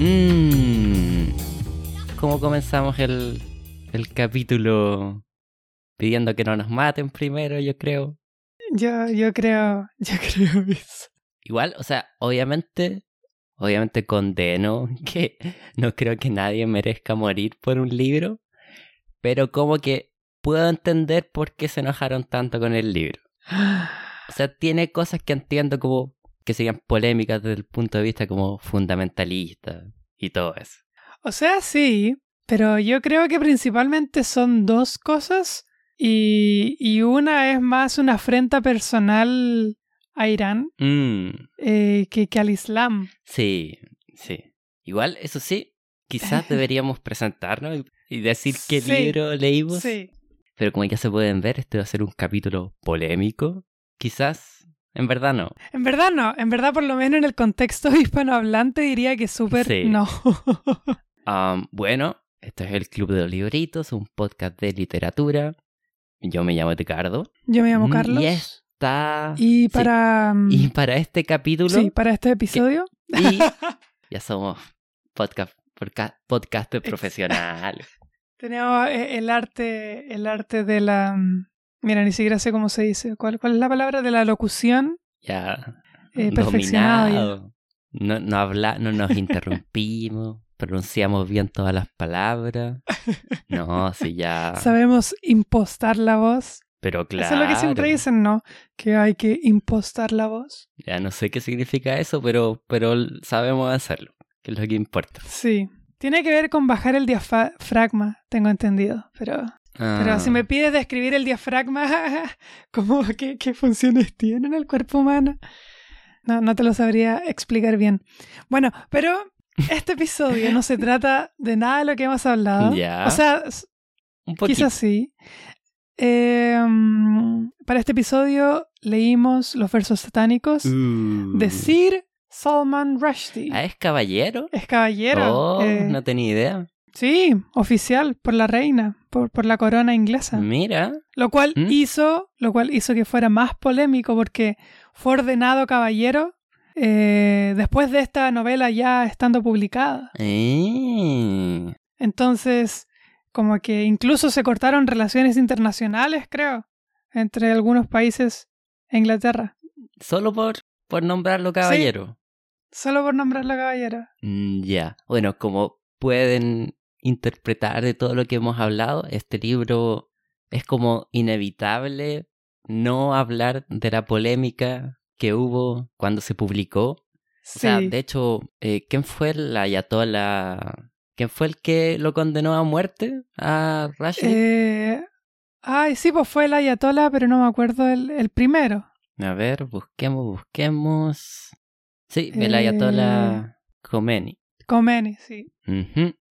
Mmm. ¿Cómo comenzamos el, el capítulo pidiendo que no nos maten primero, yo creo? Yo, yo creo, yo creo eso. Igual, o sea, obviamente, obviamente condeno que no creo que nadie merezca morir por un libro, pero como que puedo entender por qué se enojaron tanto con el libro. O sea, tiene cosas que entiendo como que serían polémicas desde el punto de vista como fundamentalista y todo eso. O sea, sí, pero yo creo que principalmente son dos cosas y, y una es más una afrenta personal a Irán Mm, eh, que, que al Islam. sí, sí. Igual, eso sí, quizás deberíamos presentarnos y, decir qué Sí, libro leímos. Sí, Pero como ya se pueden ver, este va a ser un capítulo polémico. Quizás, en verdad no. en verdad no, en verdad por lo menos en el contexto hispanohablante diría que súper Sí. no. Am, bueno, esto es el Club de los Libritos, un podcast de literatura. Yo me llamo Ricardo. Yo me llamo Mm, Carlos. Y está... Y sí, para, mm, y para este capítulo... sí, para este episodio, y ya somos podcast, podca- podcaster profesionales. Tenemos eh, el arte, el arte de la... mm, Mira, ni siquiera sé cómo se dice. ¿Cuál, cuál es la palabra? De la locución. Ya Eh, perfeccionado ya. No, no, habla, no nos interrumpimos, pronunciamos bien todas las palabras. No, sí, ya. Sabemos impostar la voz. Pero claro. Eso es lo que siempre dicen, ¿no? Que hay que impostar la voz. Ya no sé qué significa eso, pero, pero sabemos hacerlo, que es lo que importa. Sí. Tiene que ver con bajar el diafragma, tengo entendido. Pero, pero Ah, si me pides describir el diafragma, ¿cómo, qué, ¿qué funciones tiene en el cuerpo humano? No, no te lo sabría explicar bien. Bueno, pero este episodio no se trata de nada de lo que hemos hablado. Ya. O sea, un quizás sí. Eh, mm, para este episodio leímos los versos satánicos Uh. de Sir Salman Rushdie. Ah, ¿es caballero? Es caballero. Oh, eh, no tenía idea. Sí, oficial, por la reina, por, por la corona inglesa. Mira. Lo cual ¿Mm? hizo, lo cual hizo que fuera más polémico porque fue ordenado caballero eh, después de esta novela ya estando publicada. Eh. Entonces, como que incluso se cortaron relaciones internacionales, creo, entre algunos países e Inglaterra, Solo por, por nombrarlo caballero. Solo por nombrarla caballero. Mm, ya. Bueno, como pueden interpretar de todo lo que hemos hablado, este libro es como inevitable no hablar de la polémica que hubo cuando se publicó. O Sí. sea, de hecho, eh, ¿quién fue el ayatollah? ¿Quién fue el que lo condenó a muerte a Rashid? Eh, ay, sí, pues fue el Ayatollah, pero no me acuerdo el, el primero. A ver, busquemos, busquemos. Sí, el Eh, Khomeini. Khomeini, sí.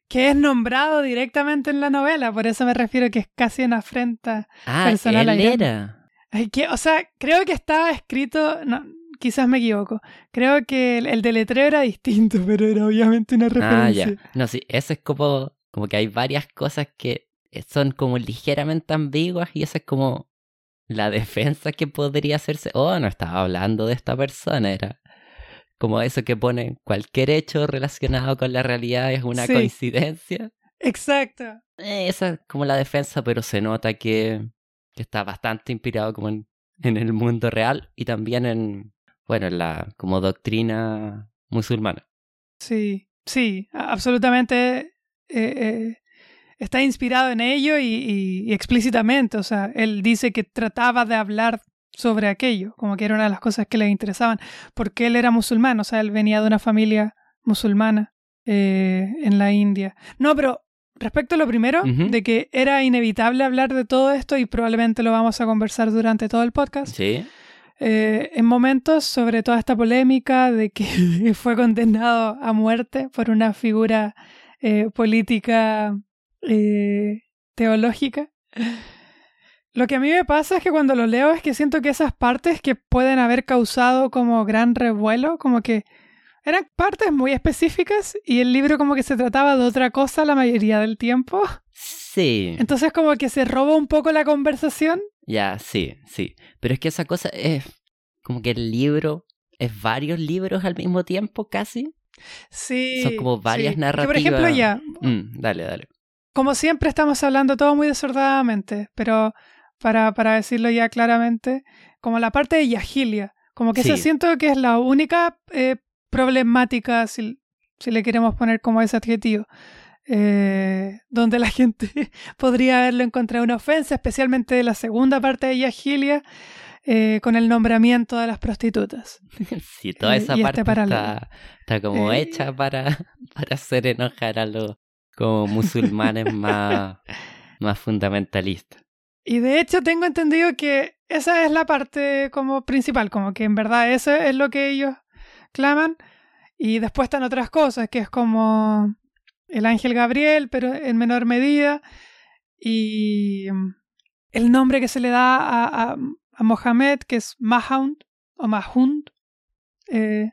Que es nombrado directamente en la novela, por eso me refiero que es casi una afrenta. Ah, Personal él era. Ay, que, o sea, creo que estaba escrito, no, quizás me equivoco. Creo que el, el deletreo era distinto, pero era obviamente una Ah, referencia. ya. No, sí, eso es como, como que hay varias cosas que son como ligeramente ambiguas y esa es como la defensa que podría hacerse. Oh, no estaba hablando de esta persona, era como eso que pone cualquier hecho relacionado con la realidad es una Sí. coincidencia. Exacto. Esa es como la defensa, pero se nota que, que está bastante inspirado como en, en el mundo real y también en, bueno, en la como doctrina musulmana. Sí, sí, absolutamente eh, eh, está inspirado en ello y, y- y explícitamente. O sea, él dice que trataba de hablar sobre aquello, como que era una de las cosas que le interesaban, porque él era musulmán, o sea, él venía de una familia musulmana eh, en la India. No, pero respecto a lo primero, de que era inevitable hablar de todo esto y probablemente lo vamos a conversar durante todo el podcast. Sí. Eh, en momentos sobre toda esta polémica de que fue condenado a muerte por una figura eh, política teológica. Lo que a mí me pasa es que cuando lo leo es que siento que esas partes que pueden haber causado como gran revuelo, como que eran partes muy específicas y el libro como que se trataba de otra cosa la mayoría del tiempo. Sí. Entonces como que se roba un poco la conversación. Ya, sí, sí. Pero es que esa cosa es como que el libro es varios libros al mismo tiempo, casi. Sí. Son como varias sí. Que, narrativas. por ejemplo, ya, Mm, dale, dale. como siempre estamos hablando todo muy desordenadamente, pero para, para decirlo ya claramente, como la parte de Yagilia, como que Sí. esa siento que es la única eh, problemática, si, si le queremos poner como ese adjetivo, eh, donde la gente podría haberlo encontrado una ofensa, especialmente de la segunda parte de Yagilia, eh, con el nombramiento de las prostitutas. Sí, toda Eh, esa este parte está, está como hecha para, para hacer enojar a los como musulmanes más, más fundamentalistas. Y de hecho tengo entendido que esa es la parte como principal, como que en verdad eso es lo que ellos claman. Y después están otras cosas, que es como el ángel Gabriel, pero en menor medida. Y mm, el nombre que se le da a, a, a Mohammed, que es Mahund o Mahund, eh,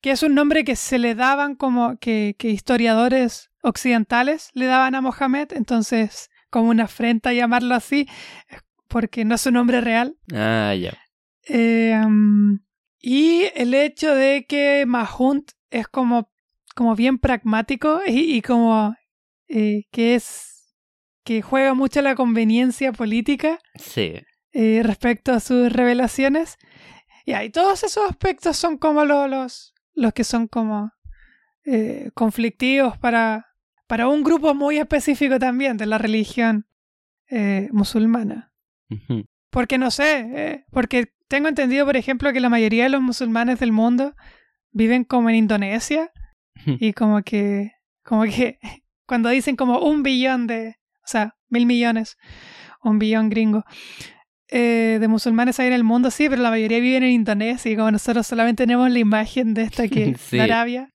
que es un nombre que se le daban como que, que historiadores occidentales le daban a Mohammed, entonces como una afrenta llamarlo así, porque no es su nombre real. Ah, ya. Eh, um, y el hecho de que Mahunt es como, como bien pragmático y, y como eh, que es que juega mucho la conveniencia política Sí. eh, respecto a sus revelaciones. Y ahí todos esos aspectos son como lo- los, los que son como eh, conflictivos para, para un grupo muy específico también de la religión eh, musulmana. Porque no sé, eh, porque tengo entendido, por ejemplo, que la mayoría de los musulmanes del mundo viven como en Indonesia y como que, como que cuando dicen como un billón de, o sea, mil millones, un billón gringo, eh, de musulmanes hay en el mundo, sí, pero la mayoría viven en Indonesia y como nosotros solamente tenemos la imagen de esta que es Sí. Arabia.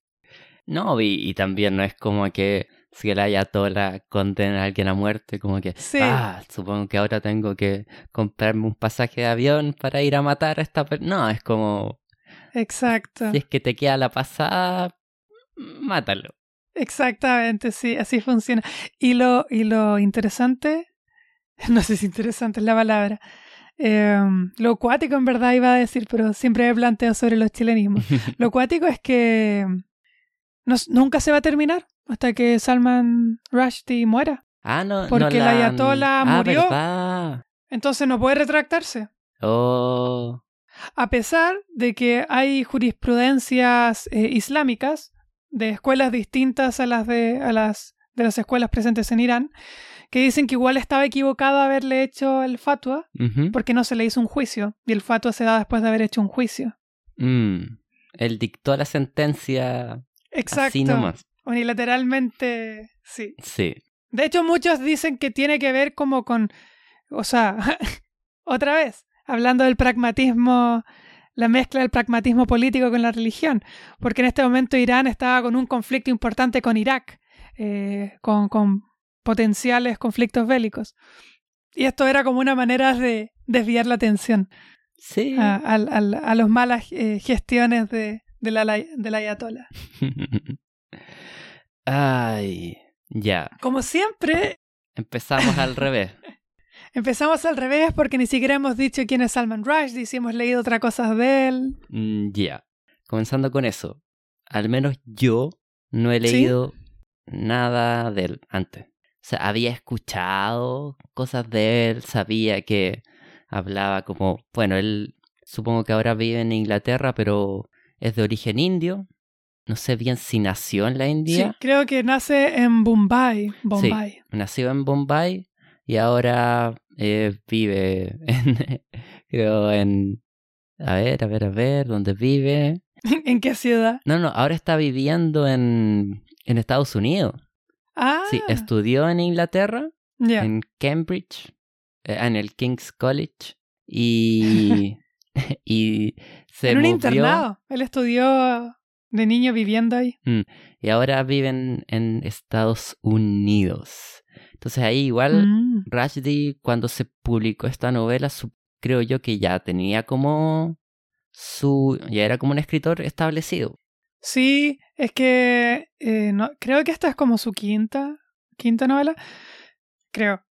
No, y, y también no es como que si el ayatola condena a alguien a muerte, como que, Sí. ah, supongo que ahora tengo que comprarme un pasaje de avión para ir a matar a esta persona. No, es como, Exacto. si es que te queda la pasada, mátalo. Exactamente, sí, así funciona. Y lo, y lo interesante, no sé si interesante es la palabra, eh, lo cuático en verdad iba a decir, pero siempre me planteo sobre los chilenismos. Lo cuático es que no- nunca se va a terminar hasta que Salman Rushdie muera. Ah, no, no Porque el la han- ayatollah ah, murió. ¿verdad? Entonces no puede retractarse. Oh, A pesar de que hay jurisprudencias eh, islámicas de escuelas distintas a las de, a las de las escuelas presentes en Irán, que dicen que igual estaba equivocado haberle hecho el fatwa porque no se le hizo un juicio y el fatwa se da después de haber hecho un juicio. Mm, Él dictó la sentencia Exacto. así nomás. Unilateralmente, sí. Sí. De hecho, muchos dicen que tiene que ver como con, o sea, otra vez, hablando del pragmatismo, la mezcla del pragmatismo político con la religión, porque en este momento Irán estaba con un conflicto importante con Irak, eh, con, con potenciales conflictos bélicos. Y esto era como una manera de desviar la atención Sí. a, al- al- a las malas eh, gestiones de, de la, del ayatollah. Ay, ya. Como siempre, Empezamos al revés. Empezamos al revés porque ni siquiera hemos dicho quién es Salman Rushdie, si hemos leído otra cosa de él. Mm, Ya. Comenzando con eso. Al menos yo no he ¿Sí? leído nada de él antes. O sea, había escuchado cosas de él, sabía que hablaba como, bueno, él supongo que ahora vive en Inglaterra, pero es de origen indio. No sé bien si nació en la Sí, India. creo que nace en Bombay. Bombay. Nació en Bombay y ahora eh, vive en, creo en, a ver, a ver, a ver, ¿dónde vive? ¿En qué ciudad? No, no, ahora está viviendo en, en Estados Unidos. Ah, Sí, estudió en Inglaterra, ya. en Cambridge, eh, en el King's College y, y se En un movió internado. Él estudió de niño viviendo ahí. y ahora vive en, en Estados Unidos. Entonces ahí igual Mm. Rushdie cuando se publicó esta novela su- creo yo que ya tenía como su ya era como un escritor establecido. Sí, es que eh, no, creo que esta es como su quinta, quinta novela. creo.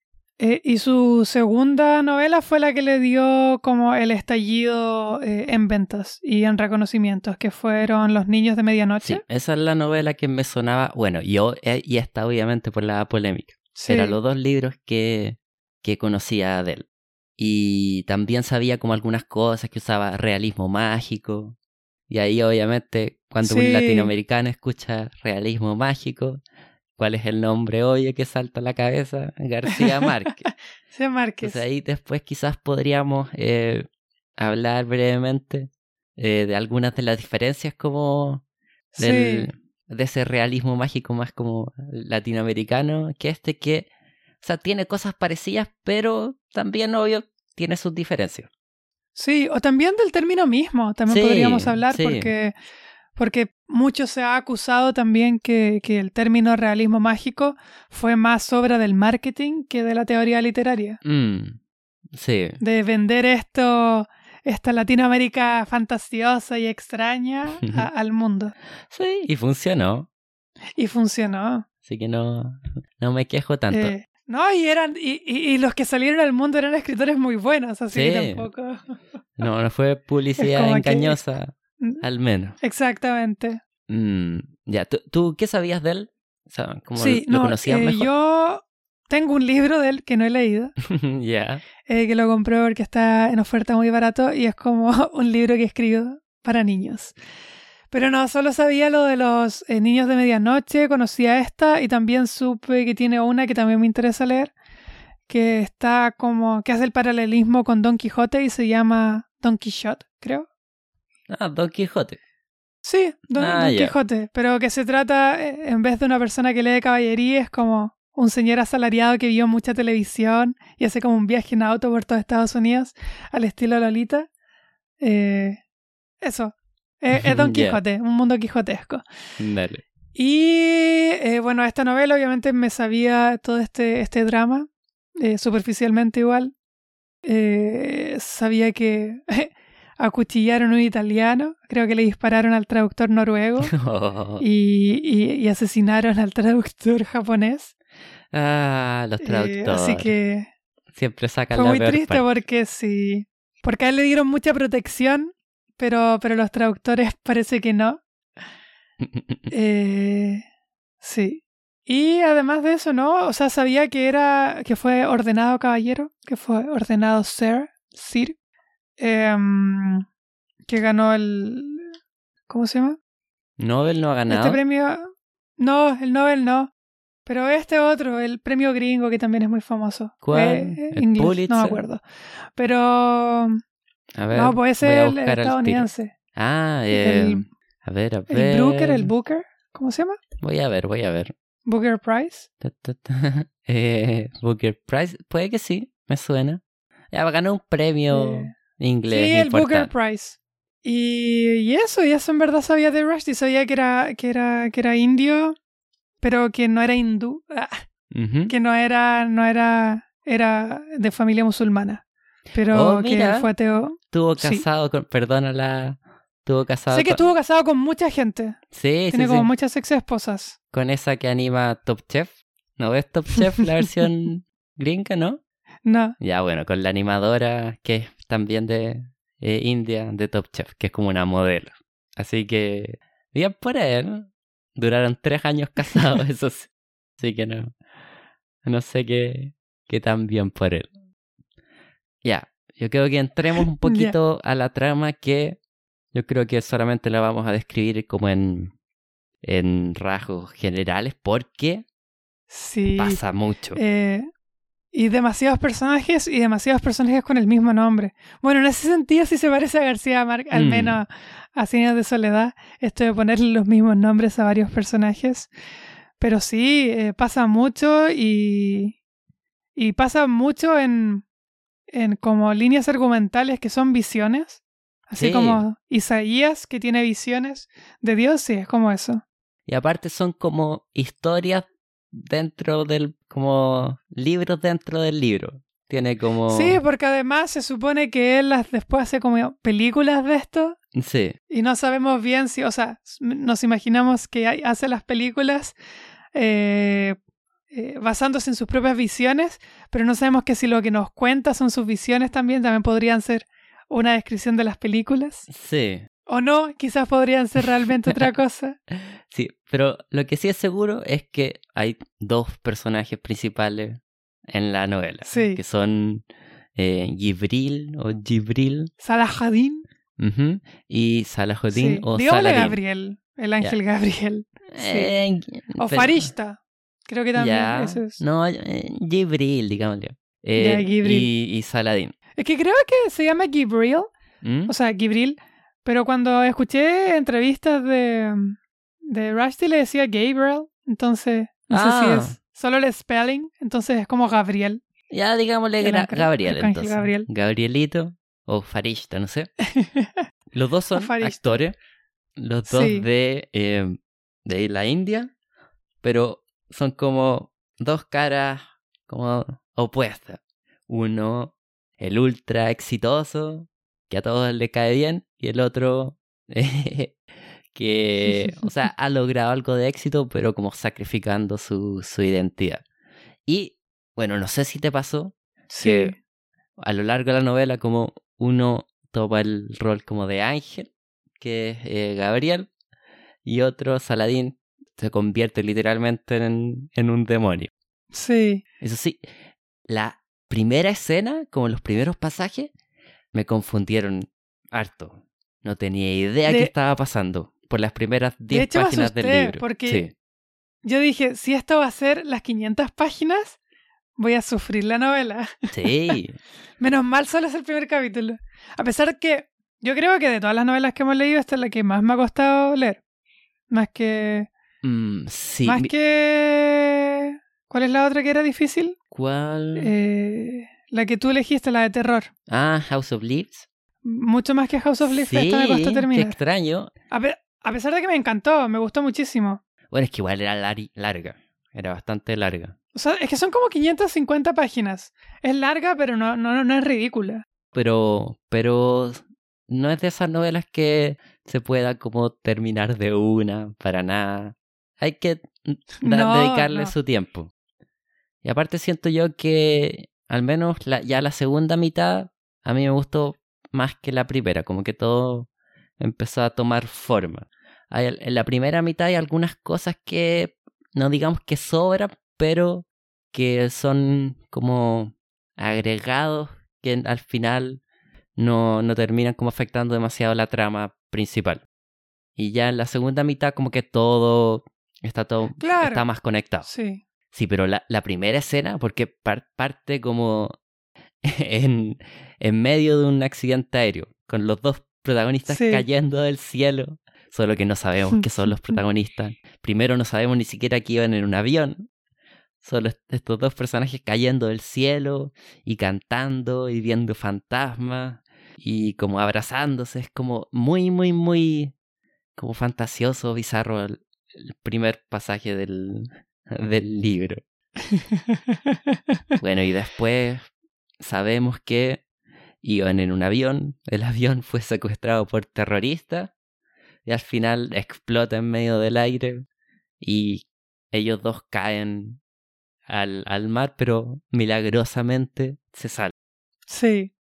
Eh, y su segunda novela fue la que le dio como el estallido eh, en ventas y en reconocimientos, que fueron Los Niños de Medianoche. Sí, esa es la novela que me sonaba, bueno, yo, eh, y esta obviamente por la polémica. Eran los dos libros que, que conocía de él. Y también sabía como algunas cosas que usaba realismo mágico. Y ahí obviamente cuando un latinoamericano escucha realismo mágico, ¿Cuál es el nombre hoy que salta a la cabeza? García Márquez. Sí, Márquez. Entonces ahí después quizás podríamos eh, hablar brevemente eh, de algunas de las diferencias como de ese realismo mágico más como latinoamericano que este que, o sea, tiene cosas parecidas, pero también, obvio, tiene sus diferencias. Sí, o también del término mismo, también podríamos hablar porque porque mucho se ha acusado también que, el término realismo mágico fue más obra del marketing que de la teoría literaria. Mm, sí. De vender esto, esta Latinoamérica fantasiosa y extraña al mundo. Sí, y funcionó. Y funcionó. Así que no, no me quejo tanto. Eh, no, y eran, y, y, los que salieron al mundo eran escritores muy buenos, así que tampoco. No, no fue publicidad engañosa. Al menos. Exactamente. Mm, ya, ¿Tú, qué sabías de él? sí, lo, conocías eh, Yo tengo un libro de él que no he leído. Ya. Eh, que lo compré porque está en oferta muy barato y es como un libro que escribo para niños. Pero no, solo sabía lo de los eh, niños de medianoche, conocía esta y también supe que tiene una que también me interesa leer, que está como, que hace el paralelismo con Don Quijote y se llama Don Quixote, creo. Ah, Don Quijote. Sí, Don, ah, Quijote, pero que se trata, eh, en vez de una persona que lee caballería, es como un señor asalariado que vio mucha televisión y hace como un viaje en auto por todo Estados Unidos, al estilo Lolita. Eh, eso, eh, es Don Quijote, un mundo quijotesco. Dale. Y bueno, esta novela obviamente me sabía todo este, este drama, superficialmente igual. sabía que acuchillaron a un italiano, creo que le dispararon al traductor noruego y, asesinaron al traductor japonés. Ah, los eh, traductores. así que siempre sacan fue muy triste porque sí, porque a él le dieron mucha protección, pero, pero los traductores parece que no. eh, sí. Y además de eso, ¿no? O sea, sabía que era, que fue ordenado caballero, que fue ordenado Sir, Sir, Em, que ganó el... ¿Cómo se llama? Nobel no ha ganado. Este premio... No, el Nobel no. Pero este otro, el premio gringo, que también es muy famoso. ¿Cuál? Eh, ¿El Pulitzer? No me acuerdo. Pero... A ver, no, puede ser el estadounidense. Ah, eh, a ver, a ver. El Booker, el Booker. ¿Cómo se llama? Voy a ver, voy a ver. Booker Prize. eh, Booker Prize, puede que sí, me suena. Ya ganó un premio. Inglés. Sí, el Booker Prize. Y, eso, y eso en verdad sabía de Rushdie, sabía que era, que era, que era indio, pero que no era hindú, ah, que no era, no era, era de familia musulmana, pero oh, que fue ateo. Estuvo casado con, perdona la, estuvo casado. Sé que estuvo casado con mucha gente. Sí, Tiene como muchas ex esposas. Con esa que anima Top Chef. ¿No ves Top Chef la versión gringa, no? No. Ya, bueno, con la animadora que también de eh, India, de Top Chef, que es como una modelo. Así que, bien por él. Duraron tres años casados, eso sí. Así que no, no sé qué, qué tan bien por él. Ya, yo creo que entremos un poquito a la trama que yo creo que solamente la vamos a describir como en, en rasgos generales porque sí, pasa mucho. Eh, y demasiados personajes y demasiados personajes con el mismo nombre. Bueno, en ese sentido sí se parece a García Márquez, al mm. menos a Cien de Soledad, esto de ponerle los mismos nombres a varios personajes. Pero sí, eh, pasa mucho y, y pasa mucho en, en como líneas argumentales que son visiones. Así como Isaías que tiene visiones de Dios, sí, es como eso. Y aparte son como historias dentro del, como libros dentro del libro. Tiene como... Sí, porque además se supone que él las después hace como películas de esto. Sí. Y no sabemos bien si, o sea, nos imaginamos que hace las películas eh, eh, basándose en sus propias visiones, pero no sabemos que si lo que nos cuenta son sus visiones también, también podrían ser una descripción de las películas. Sí. O no, quizás podrían ser realmente otra cosa. Sí, pero lo que sí es seguro es que hay dos personajes principales en la novela, Sí. que son eh, Gibril o Gibril Salahadin. ujú, y Salahuddin Sí. o Digámosle Saladin. Gabriel, el ángel Gabriel. Eh, O pero- Farishta. Creo que también eso es. No, eh, Gibril, digámosle. Gibril. Y, y Saladin. Es que creo que se llama Gibril, ¿Mm? o sea, Gibril, pero cuando escuché entrevistas de, de Rushdie le decía Gabriel, entonces no sé Ah. si es solo el spelling, entonces es como Gabriel. Ya digámosle Gra- Gabriel entonces. Gabriel. Gabrielito o Farishta, no sé. Los dos son actores. Los dos Sí. de, eh, de la India. Pero son como dos caras como opuestas. Uno, el ultra exitoso, que a todos le cae bien. Y el otro, eh, que, o sea, ha logrado algo de éxito, pero como sacrificando su, su identidad. Y, bueno, no sé si te pasó, Sí. que a lo largo de la novela como uno toma el rol como de ángel, que es eh, Gabriel, y otro, Saladín, se convierte literalmente en, en un demonio. Sí. Eso sí, la primera escena, como los primeros pasajes, me confundieron harto. No tenía idea De- qué estaba pasando por las primeras 10 hecho, me páginas del libro. porque- Sí. Yo dije, si esto va a ser las 500 páginas, voy a sufrir la novela. Sí. Menos mal solo es el primer capítulo. A pesar que yo creo que de todas las novelas que hemos leído, esta es la que más me ha costado leer. Más que... Mm, sí. más mi- que... ¿Cuál es la otra que era difícil? ¿Cuál? Eh, la que tú elegiste, la de terror. Ah, House of Leaves. Mucho más que House of Leaves, Sí, esta me costó qué terminar. extraño. A, pe- a pesar de que me encantó, me gustó muchísimo. Bueno, es que igual era larga. Era bastante larga. O sea, es que son como 550 páginas. Es larga, pero no, no, no es ridícula. Pero, pero no es de esas novelas que se pueda como terminar de una, para nada. Hay que No, dedicarle no. su tiempo. Y aparte siento yo que al menos la- ya la segunda mitad a mí me gustó más que la primera, como que todo empezó a tomar forma. Hay, en la primera mitad hay algunas cosas que no digamos que sobran, pero que son como agregados que al final no, no terminan como afectando demasiado la trama principal. Y ya en la segunda mitad como que todo está todo Claro. está más conectado. Sí. Sí, pero la, la primera escena, porque par- parte como en, en medio de un accidente aéreo, con los dos protagonistas Sí. cayendo del cielo, solo que no sabemos qué son los protagonistas. Primero no sabemos ni siquiera que iban en un avión. Solo est- estos dos personajes cayendo del cielo y cantando y viendo fantasmas y como abrazándose. Es como muy, muy, muy como fantasioso, bizarro el, el primer pasaje del, del libro. Bueno, y después sabemos que iban en un avión, el avión fue secuestrado por terroristas y al final explota en medio del aire y ellos dos caen al, al mar, pero milagrosamente se salvan. Sí.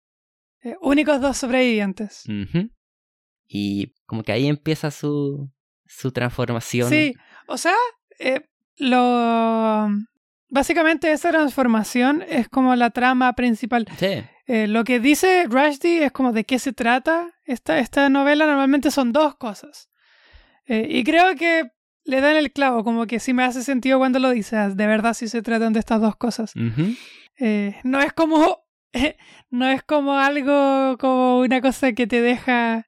Eh, únicos dos sobrevivientes. Y como que ahí empieza su, su transformación. Sí, o sea, eh, lo... Básicamente esa transformación es como la trama principal. Sí. Eh, lo que dice Rushdie es como de qué se trata esta, esta novela. Normalmente son dos cosas. Eh, y creo que le dan el clavo, como que sí me hace sentido cuando lo dices. De verdad sí se tratan de estas dos cosas. Eh, no es como... no es como algo, como una cosa que te deja...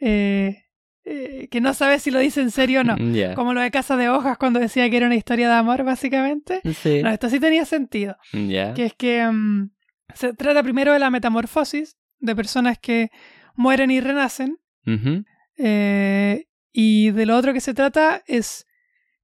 eh, eh, que no sabes si lo dice en serio o no. Ya. Como lo de Casa de Hojas cuando decía que era una historia de amor, básicamente. Sí. No, esto sí tenía sentido. Ya. Que es que mm, se trata primero de la metamorfosis de personas que mueren y renacen. Ujú. eh, y de lo otro que se trata es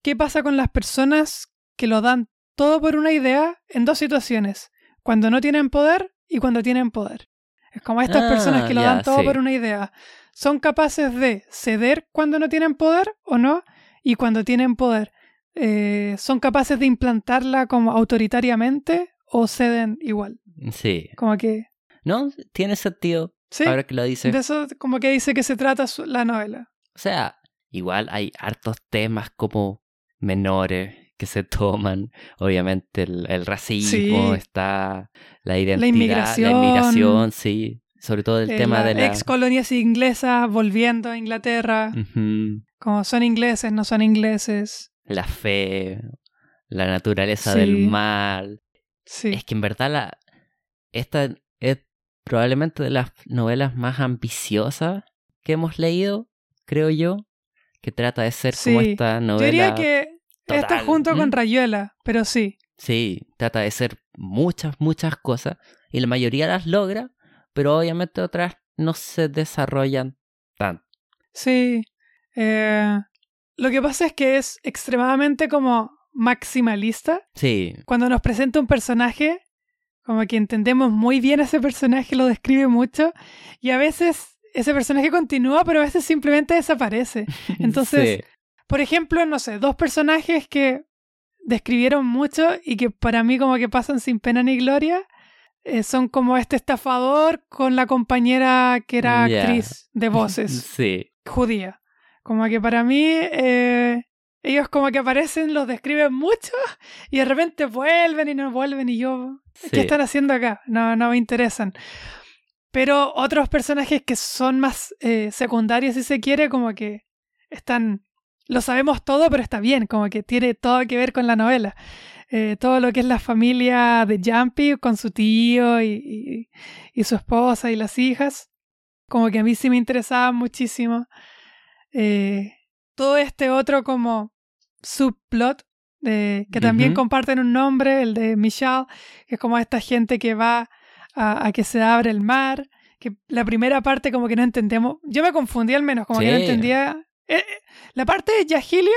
qué pasa con las personas que lo dan todo por una idea en dos situaciones. Cuando no tienen poder y cuando tienen poder. Es como estas Ah, personas que lo ya, dan todo sí. por una idea. ¿Son capaces de ceder cuando no tienen poder o no? Y cuando tienen poder, eh, son capaces de implantarla como autoritariamente o ceden igual. Sí. Como que... No, tiene sentido. Sí, Ahora que lo dices. de eso como que dice que se trata la novela. O sea, igual hay hartos temas como menores que se toman. Obviamente el, el racismo Sí. está, la identidad, inmigración. la inmigración, sí. Sobre todo el Eh, tema las de la... ex colonias inglesas volviendo a Inglaterra, Ujú. como son ingleses, no son ingleses. la fe, la naturaleza Sí. del mal. Sí, Es que en verdad la, esta es probablemente de las novelas más ambiciosas que hemos leído, creo yo, que trata de ser como Sí. esta yo novela. diría que está total. junto con ¿Mm? Rayuela, pero sí. Sí, trata de ser muchas, muchas cosas y la mayoría las logra, pero obviamente otras no se desarrollan tanto. Sí. Eh, lo que pasa es que es extremadamente como maximalista. Sí, Cuando nos presenta un personaje, como que entendemos muy bien a ese personaje, lo describe mucho, y a veces ese personaje continúa, pero a veces simplemente desaparece. Entonces, sí, por ejemplo, no sé, dos personajes que describieron mucho y que para mí como que pasan sin pena ni gloria, eh, son como este estafador con la compañera que era actriz de voces sí, judía. Como que para mí eh, ellos como que aparecen, los describen mucho y de repente vuelven y no vuelven y yo, sí. ¿qué están haciendo acá? No, no me interesan. Pero otros personajes que son más eh, secundarios, si se quiere, como que están, lo sabemos todo, pero está bien, como que tiene todo que ver con la novela. Eh, todo lo que es la familia de Jumpy con su tío y, y- y su esposa y las hijas, como que a mí sí me interesaba muchísimo. Eh, todo este otro como subplot eh, que también comparten un nombre, el de Michelle, que es como esta gente que va a, a que se abre el mar, que la primera parte como que no entendemos, yo me confundí al menos, como que no entendía. La parte de Yahilia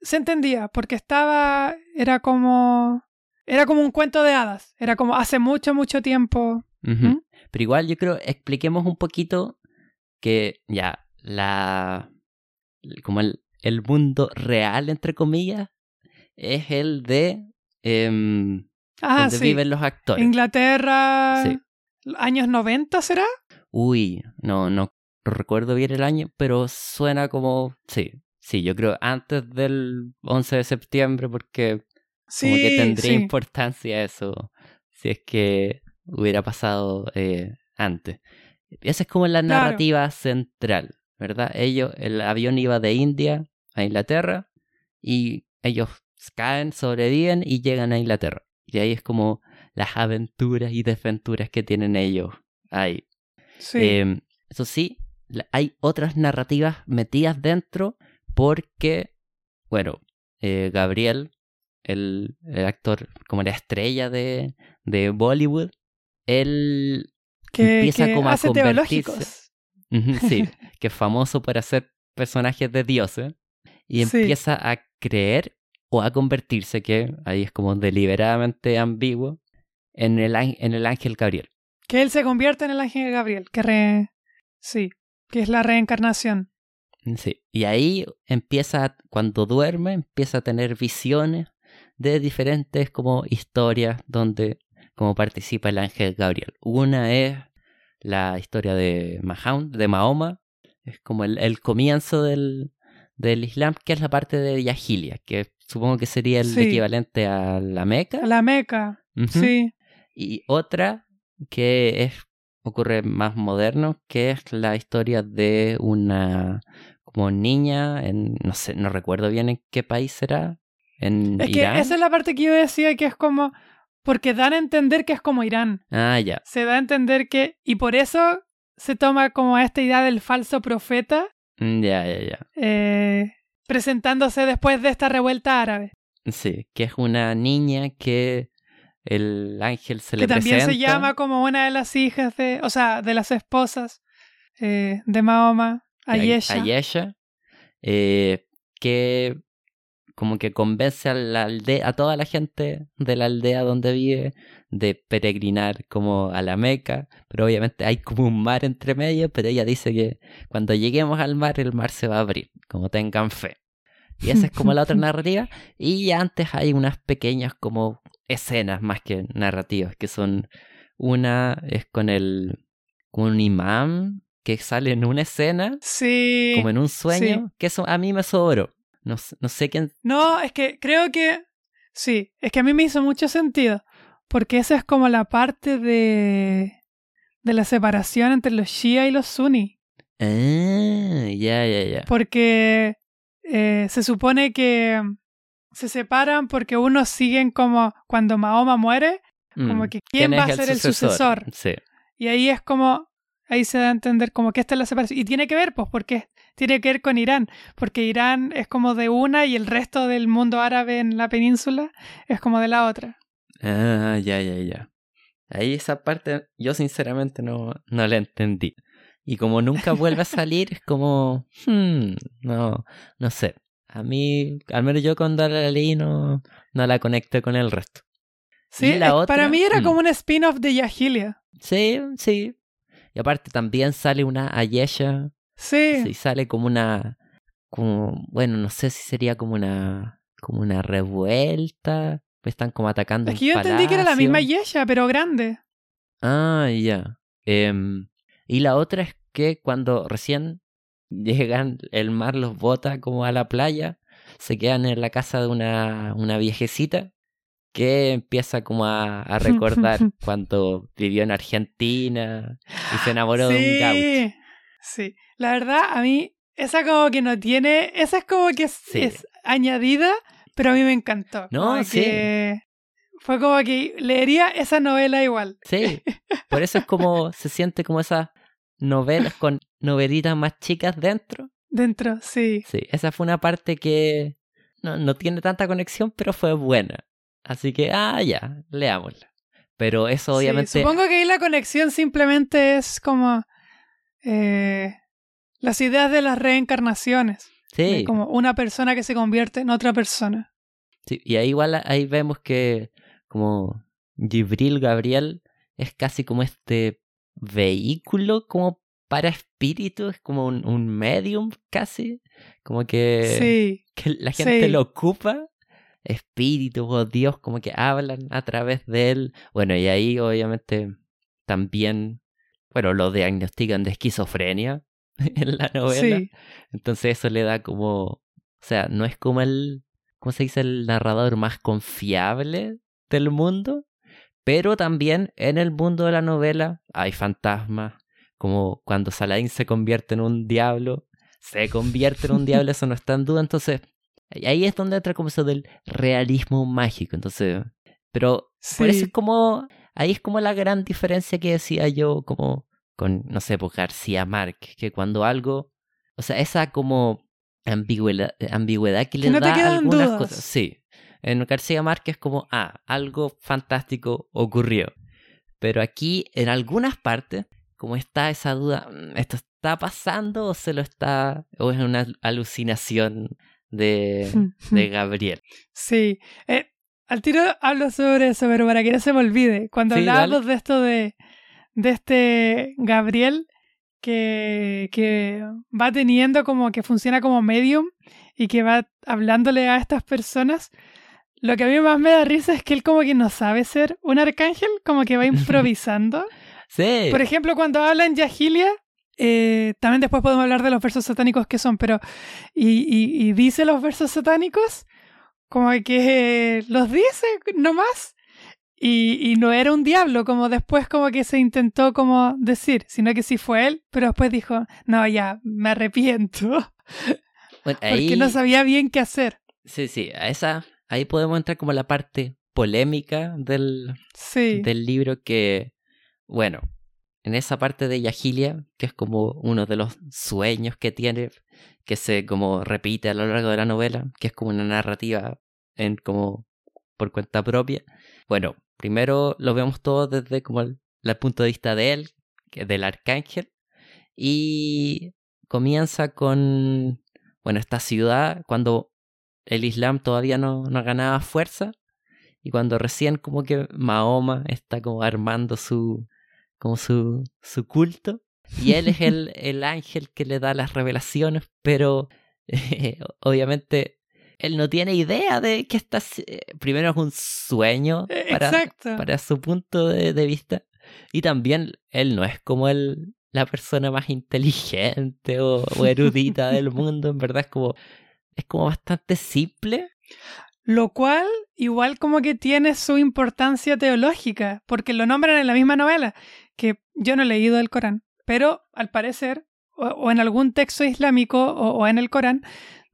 se entendía, porque estaba, era como, era como un cuento de hadas, era como hace mucho, mucho tiempo. ¿Mm? Pero igual yo creo, expliquemos un poquito que ya la como el, el mundo real entre comillas es el de Ah, donde sí. viven los actores. Inglaterra, Sí. años 90 será. Uy, no, no recuerdo bien el año, pero suena como sí, sí, yo creo antes del 11 de septiembre porque Sí, como que tendría sí. importancia eso si es que hubiera pasado eh, antes. Esa es como la Claro. narrativa central, ¿verdad? Ellos, el avión iba de India a Inglaterra y ellos caen, sobreviven y llegan a Inglaterra. Y ahí es como las aventuras y desventuras que tienen ellos ahí. Sí. Eh, eso sí, hay otras narrativas metidas dentro porque, bueno, eh, Gabriel, el, el actor como la estrella de, de Bollywood, él que empieza que como a convertirse. teológicos. Sí, que es famoso por hacer personajes de dioses y Sí. empieza a creer o a convertirse, que ahí es como deliberadamente ambiguo, en el, ángel- en el ángel Gabriel. Que él se convierte en el ángel Gabriel, que re... Sí, que es la reencarnación. Sí, y ahí empieza, cuando duerme, empieza a tener visiones de diferentes como historias donde como participa el ángel Gabriel. Una es la historia de Mahound, de Mahoma, es como el, el comienzo del, del Islam, que es la parte de Yahilia, que supongo que sería el Sí. equivalente a la Meca. La Meca, sí. Y otra que es ocurre más moderno, que es la historia de una como niña en no sé, no recuerdo bien en qué país será, en Es que esa es la parte que yo decía que es como... Porque dan a entender que es como Irán. Ah, ya. Se da a entender que... Y por eso se toma como esta idea del falso profeta Mm, Ya, ya, ya. eh, presentándose después de esta revuelta árabe. Sí, que es una niña que el ángel se le que también se presenta. llama como una de las hijas de... O sea, de las esposas eh, de Mahoma, Ayesha. Ayesha, eh, que como que convence a la aldea, a toda la gente de la aldea donde vive de peregrinar como a la Meca, pero obviamente hay como un mar entre medio, pero ella dice que cuando lleguemos al mar el mar se va a abrir, como tengan fe. Y esa es como la otra narrativa. Y antes hay unas pequeñas como escenas más que narrativas, que son una es con el con un imán que sale en una escena, Sí. como en un sueño, que eso a mí me sobró. No, no sé quién... No, es que creo que sí, es que a mí me hizo mucho sentido, porque esa es como la parte de de la separación entre los Shia y los Sunni, Ah, ya, ya, ya. porque eh, se supone que se separan porque unos siguen como cuando Mahoma muere, como Mm. que quién, va a ser el sucesor. Sí. Y ahí es como, ahí se da a entender como que esta es la separación. Y tiene que ver, pues, porque tiene que ver con Irán, porque Irán es como de una y el resto del mundo árabe en la península es como de la otra. Ah, ya, ya, ya. Ahí esa parte yo sinceramente no, no la entendí. Y como nunca vuelve a salir, es como... hmm, no, no sé. A mí, al menos yo cuando la leí no, no la conecté con el resto. Sí, la otra, para mí era mm. como un spin-off de Yahilia. Sí, sí. Y aparte también sale una Ayesha. Sí, Sí, sale como una... Como, bueno, no sé si sería como una... Como una revuelta. Están como atacando es que yo entendí que era la misma Yesha, pero grande. Ah, ya. Em, y la otra es que cuando recién llegan, el mar los bota como a la playa, se quedan en la casa de una, una viejecita que empieza como a, a recordar cuando vivió en Argentina y se enamoró de un gaucho. Sí. La verdad, a mí, esa como que no tiene, esa es como que es, Sí. es añadida, pero a mí me encantó. No, sí. que Fue como que leería esa novela igual. Sí, por eso es como se siente como esas novelas con novelitas más chicas dentro. Dentro, sí. Sí, esa fue una parte que no, no tiene tanta conexión, pero fue buena. Así que, ah, ya, leámosla. Pero eso Sí, obviamente... Supongo que ahí la conexión simplemente es como eh, las ideas de las reencarnaciones. Sí, Como una persona que se convierte en otra persona. sí, y ahí igual ahí vemos que como Gibril Gabriel es casi como este vehículo como para espíritus, como un, un medium casi, como que, sí, que la gente sí. lo ocupa, espíritus o Dios como que hablan a través de él. Bueno, y ahí obviamente también, bueno, lo diagnostican de esquizofrenia en la novela. sí. Entonces eso le da como, o sea, no es como el, ¿cómo se dice? El narrador más confiable del mundo, pero también en el mundo de la novela hay fantasmas, como cuando Saladin se convierte en un diablo, se convierte en un diablo, eso no está en duda, entonces ahí es donde entra como eso del realismo mágico, entonces, pero por eso Sí. es como, ahí es como la gran diferencia que decía yo, como con, no sé, pues García Márquez, que cuando algo, o sea, esa como ambigüedad, ambigüedad que le no da algunas dudas. cosas. Sí, en García Márquez es como, ah, algo fantástico ocurrió. Pero aquí, en algunas partes, como está esa duda, mm, ¿esto está pasando o se lo está, o es una alucinación de, de Gabriel? Sí. Eh, al tiro hablo sobre eso, pero para que no se me olvide. Cuando Sí, hablábamos de esto de, de este Gabriel que, que va teniendo como que funciona como medium y que va hablándole a estas personas, lo que a mí más me da risa es que él como que no sabe ser un arcángel, como que va improvisando. Sí. Por ejemplo, cuando habla en Yahilia, eh, también después podemos hablar de los versos satánicos que son, pero. Y, y- y dice los versos satánicos, como que los dice nomás. Y, y no era un diablo, como después como que se intentó como decir, sino que sí fue él, pero después dijo, no, ya, me arrepiento, Bueno, porque no sabía bien qué hacer. Sí, sí, a esa, ahí podemos entrar como la parte polémica del, Sí, del libro que, bueno, en esa parte de Yahilia, que es como uno de los sueños que tiene, que se como repite a lo largo de la novela, que es como una narrativa en como por cuenta propia. Bueno, primero lo vemos todo desde como el, el punto de vista de él, del arcángel, y comienza con, bueno, esta ciudad cuando el Islam todavía no, no ganaba fuerza y cuando recién como que Mahoma está como armando su como su, su culto y él es el, el ángel que le da las revelaciones pero eh, obviamente él no tiene idea de que está... Primero es un sueño Eh, para, su punto de, de vista. Y también él no es como el, la persona más inteligente o, o erudita del mundo. En verdad es como, es como bastante simple. Lo cual igual como que tiene su importancia teológica, porque lo nombran en la misma novela, que yo no he leído el Corán, pero al parecer, o, o en algún texto islámico o, o en el Corán,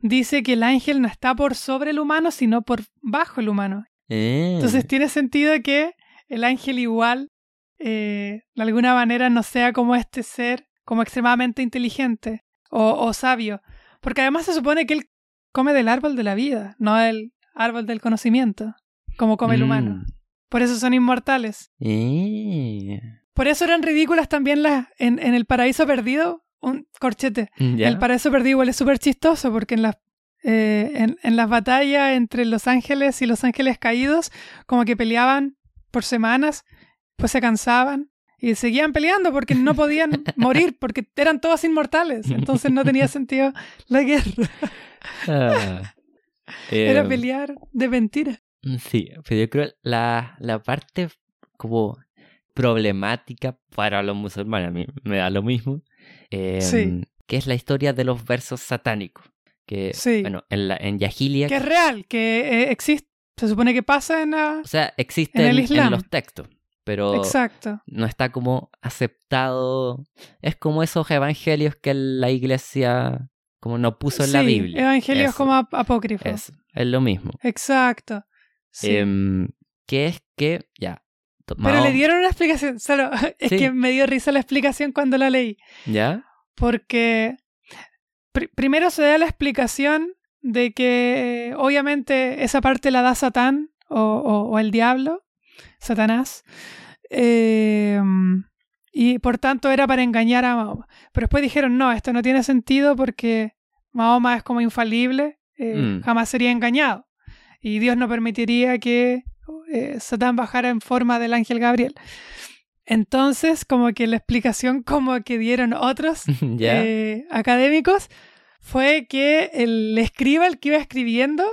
dice que el ángel no está por sobre el humano, sino por bajo el humano. Eh, Entonces tiene sentido que el ángel igual, eh, de alguna manera, no sea como este ser, como extremadamente inteligente o, o sabio. Porque además se supone que él come del árbol de la vida, no del árbol del conocimiento, como come el humano. mm, Por eso son inmortales. eh, Por eso eran ridículas también las en, en el paraíso perdido. Un corchete. ¿ya? El paraíso perdido igual es súper chistoso porque en las, eh, en, en las batallas entre los ángeles y los ángeles caídos, como que peleaban por semanas, pues se cansaban y seguían peleando porque no podían morir, porque eran todos inmortales. Entonces no tenía sentido la guerra. Ah, Era em, pelear de mentira. Sí, pero yo creo la, la parte como problemática para los musulmanes, a mí me da lo mismo, em, Sí. que es la historia de los versos satánicos. Que, Sí. bueno, en, la, en Yahilia, Que es real, que eh, existe. Se supone que pasa en la... o sea, existe en el en, Islam. los textos, pero Exacto. no está como aceptado. Es como esos evangelios que la iglesia como no puso en la Biblia. Evangelios Eso, como ap- apócrifos. eso, es lo mismo. Exacto. Sí. Em, que es que, ya. Pero le dieron una explicación. Solo, es Sí. que me dio risa la explicación cuando la leí. ¿Ya? Porque pri- primero se da la explicación de que obviamente esa parte la da Satán o, o- o el diablo, Satanás. eh, y por tanto era para engañar a Mahoma. Pero después dijeron, no, esto no tiene sentido porque Mahoma es como infalible, eh, Mm. jamás sería engañado. Y Dios no permitiría que eh, Satán bajara en forma del ángel Gabriel. Entonces, como que la explicación como que dieron otros eh, académicos fue que el escriba, el que iba escribiendo,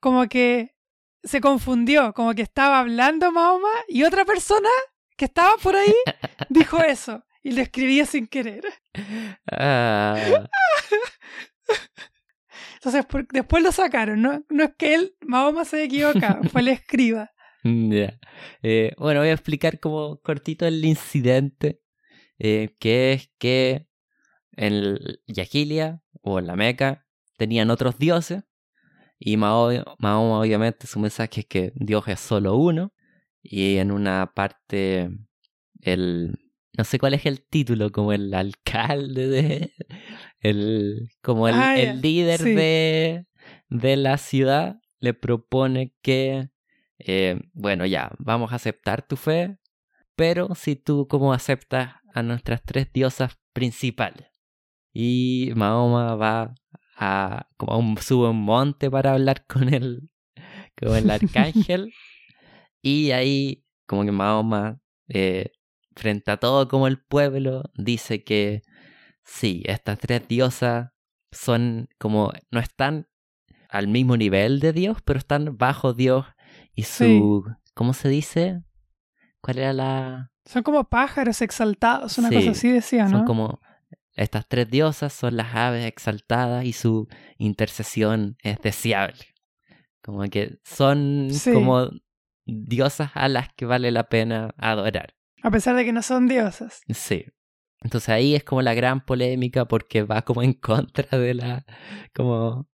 como que se confundió, como que estaba hablando Mahoma y otra persona que estaba por ahí dijo eso y lo escribía sin querer. Ah, Entonces por- después lo sacaron, ¿no? No es que él, Mahoma se haya equivocado, fue el escriba. ya. Eh, bueno, voy a explicar como cortito el incidente, eh, que es que en Yajilia o en la Meca tenían otros dioses y Mahoma, obviamente su mensaje es que Dios es solo uno y en una parte el no sé cuál es el título como el alcalde de el como el, Ah, el líder sí. de de la ciudad le propone que eh, bueno ya vamos a aceptar tu fe pero si tú como aceptas a nuestras tres diosas principales y Mahoma va a como a un, sube un monte para hablar con el con el arcángel. Y ahí como que Mahoma eh, frente a todo como el pueblo dice que sí estas tres diosas son como no están al mismo nivel de Dios pero están bajo Dios y su ¿cómo se dice? ¿cuál era la Son como pájaros exaltados, una Sí, cosa así decía, ¿no? son como estas tres diosas son las aves exaltadas y su intercesión es deseable. Como que son Sí. como diosas a las que vale la pena adorar. A pesar de que no son diosas. Sí. Entonces ahí es como la gran polémica porque va como en contra de la como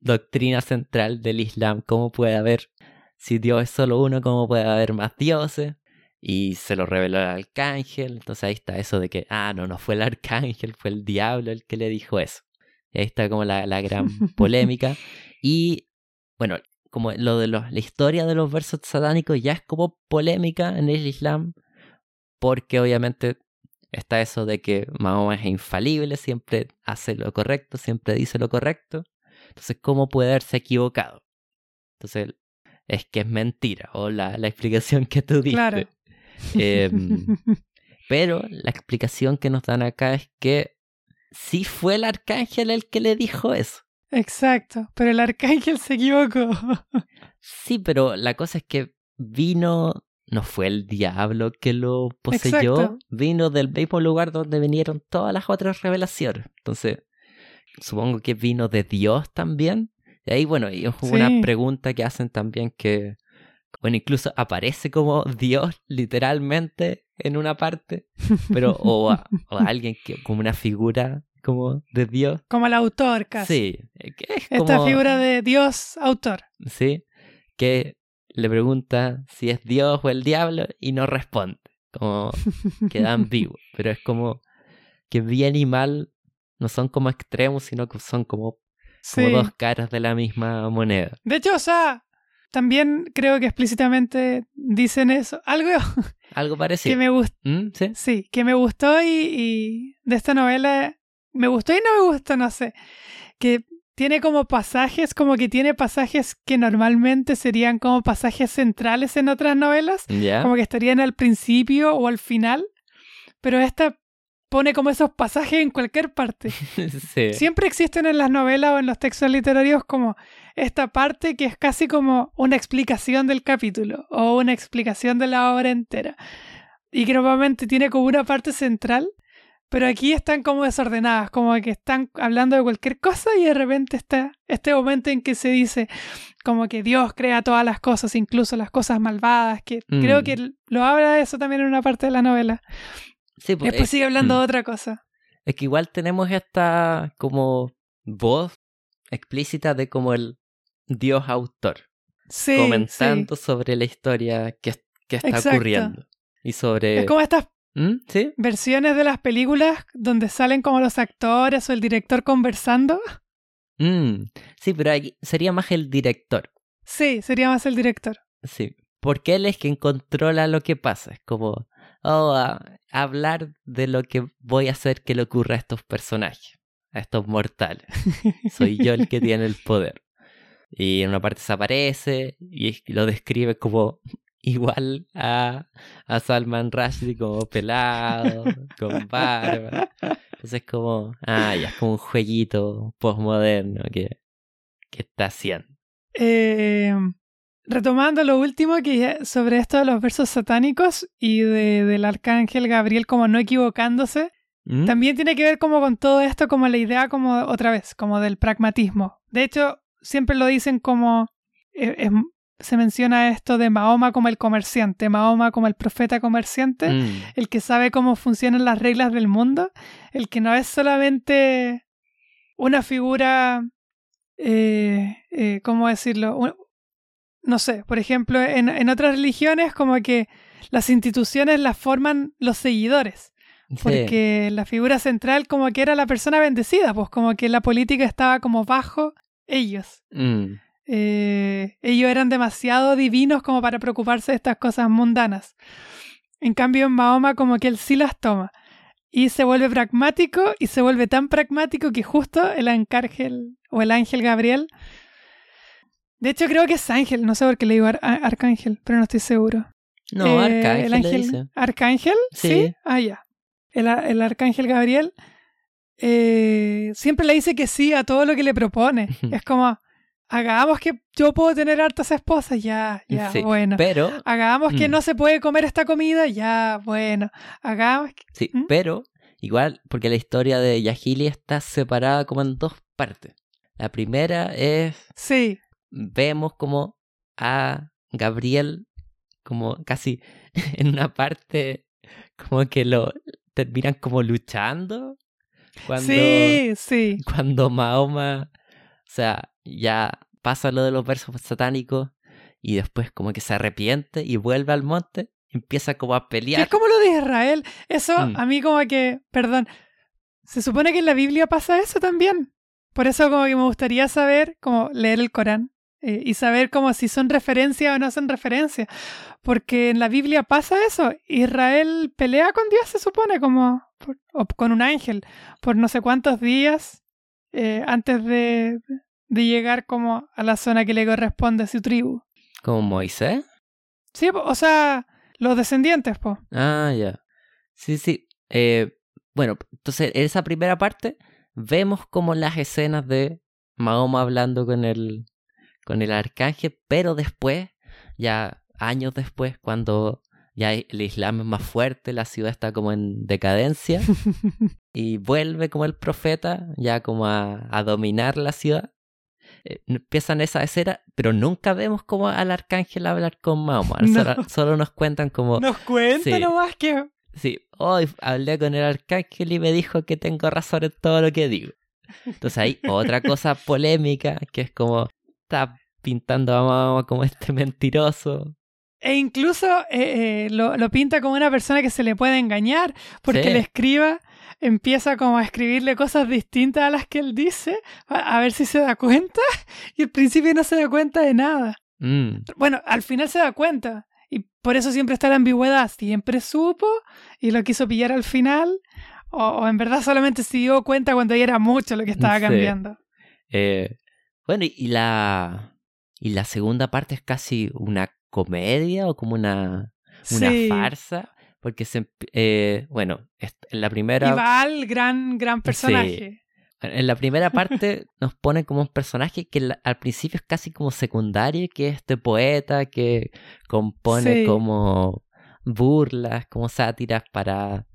doctrina central del Islam. ¿Cómo puede haber, si Dios es solo uno, cómo puede haber más dioses? Y se lo reveló el arcángel. Entonces ahí está eso de que, ah, no, no fue el arcángel, fue el diablo el que le dijo eso. Y ahí está como la, la gran polémica. Y bueno, como lo de los, la historia de los versos satánicos ya es como polémica en el Islam, porque obviamente está eso de que Mahoma es infalible, siempre hace lo correcto, siempre dice lo correcto. Entonces, ¿cómo puede haberse equivocado? Entonces, es que es mentira, o la, la explicación que tú diste. Claro. Em, pero la explicación que nos dan acá es que sí fue el arcángel el que le dijo eso. Exacto, pero el arcángel se equivocó. Sí, pero la cosa es que vino, no fue el diablo que lo poseyó, Exacto. vino del mismo lugar donde vinieron todas las otras revelaciones. Entonces, supongo que vino de Dios también. Y ahí, bueno, y es una pregunta que hacen también que, bueno, incluso aparece como Dios literalmente en una parte, pero o, a- o alguien que como una figura como de Dios. Como el autor, casi. Sí, eh, que es Esta figura de Dios autor. ¿sí? Que le pregunta si es Dios o el diablo y no responde. Como queda ambiguo. Pero es como que bien y mal no son como extremos, sino que son como, como dos caras de la misma moneda. De hecho, o sea, también creo que explícitamente dicen eso. Algo Algo que parecido. me gustó. ¿Mm? ¿Sí? Sí, que me gustó y, y de esta novela me gustó y no me gustó, no sé. Que tiene como pasajes, como que tiene pasajes que normalmente serían como pasajes centrales en otras novelas, ¿Ya? como que estarían al principio o al final, pero esta pone como esos pasajes en cualquier parte. sí. Siempre existen en las novelas o en los textos literarios como esta parte que es casi como una explicación del capítulo o una explicación de la obra entera. Y que normalmente tiene como una parte central, pero aquí están como desordenadas, como que están hablando de cualquier cosa y de repente está este momento en que se dice como que Dios crea todas las cosas, incluso las cosas malvadas, que Mm. creo que lo habla de eso también en una parte de la novela. Sí, pues, Después es, sigue hablando mm. de otra cosa. es que igual tenemos esta como voz explícita de como el Dios autor. Sí, comentando sobre la historia que, que está Exacto. ocurriendo. Y sobre... Es como estas ¿Mm? ¿Sí? versiones de las películas donde salen como los actores o el director conversando. Mm, Sí, pero aquí sería más el director. Sí, sería más el director. Sí. Porque él es quien controla lo que pasa. Es como, a- hablar de lo que voy a hacer que le ocurra a estos personajes, a estos mortales. Soy yo el que tiene el poder. Y en una parte se aparece y es- lo describe como igual a, a Salman Rushdie, como pelado, con barba. Entonces como, ah, ya es como un jueguito postmoderno que, que está haciendo. Eh, retomando lo último que sobre esto de los versos satánicos y de- del arcángel Gabriel como no equivocándose, ¿Mm? también tiene que ver como con todo esto, como la idea como otra vez, como del pragmatismo. De hecho, siempre lo dicen como eh, es- se menciona esto de Mahoma como el comerciante, Mahoma como el profeta comerciante. Mm, el que sabe cómo funcionan las reglas del mundo, el que no es solamente una figura, eh, eh, ¿cómo decirlo? No sé, por ejemplo, en, en otras religiones como que las instituciones las forman los seguidores, sí. porque la figura central como que era la persona bendecida, pues como que la política estaba como bajo ellos. Mm, Eh, ellos eran demasiado divinos como para preocuparse de estas cosas mundanas. En cambio, en Mahoma como que él sí las toma. Y se vuelve pragmático y se vuelve tan pragmático que justo el arcángel o el ángel Gabriel. De hecho, creo que es ángel, no sé por qué le digo ar- arcángel, pero no estoy seguro. No, Eh, Arcángel el le dice. ¿Arcángel? Sí. Sí. Ah, ya. El, el arcángel Gabriel eh, siempre le dice que sí a todo lo que le propone. es como, hagamos que yo puedo tener hartas esposas, ya, ya, Sí, bueno. Pero, Hagamos que Mm. no se puede comer esta comida, ya, bueno. Hagamos que... sí, ¿Mm? pero igual, porque la historia de Yahili está separada como en dos partes. La primera es Sí, vemos como a Gabriel como casi en una parte como que lo terminan como luchando cuando sí, sí. cuando Mahoma o sea ya pasa lo de los versos satánicos y después como que se arrepiente y vuelve al monte y empieza como a pelear es como lo de Israel. Eso Mm. a mí como que, perdón, se supone que en la Biblia pasa eso también. Por eso como que me gustaría saber, como leer el Corán eh, y saber como si son referencia o no son referencia. Porque en la Biblia pasa eso. Israel pelea con Dios, se supone, como por- o con un ángel, por no sé cuántos días eh, antes de, de llegar como a la zona que le corresponde a su tribu. como Moisés Sí, po, o sea, los descendientes, pues. Ah, ya. Sí, sí. Eh, bueno, entonces en esa primera parte vemos como las escenas de Mahoma hablando con el, con el arcángel, pero después, ya años después, cuando ya el Islam es más fuerte, la ciudad está como en decadencia, y vuelve como el profeta, ya como a, a dominar la ciudad. Eh, empiezan esa escena, pero nunca vemos como al arcángel hablar con Mahoma. No. Solo, solo nos cuentan como, Nos cuenta Sí. nomás que. sí, hoy hablé con el arcángel y me dijo que tengo razón en todo lo que digo. Entonces hay otra cosa polémica que es como, está pintando a Mahoma como este mentiroso. E incluso eh, eh, lo, lo pinta como una persona que se le puede engañar, porque Sí. el escriba empieza como a escribirle cosas distintas a las que él dice, a, a ver si se da cuenta, y al principio no se da cuenta de nada. Mm, Bueno, al final se da cuenta, y por eso siempre está la ambigüedad, siempre supo y lo quiso pillar al final, o, o en verdad solamente se dio cuenta cuando ya era mucho lo que estaba Sí. cambiando. eh, bueno, y- y la, y la segunda parte es casi una comedia o como una, una Sí. farsa, porque se, eh, bueno, en la primera... Gran, gran personaje. En la primera parte nos ponen como un personaje que al principio es casi como secundario, que es este poeta que compone Sí. como burlas, como sátiras para,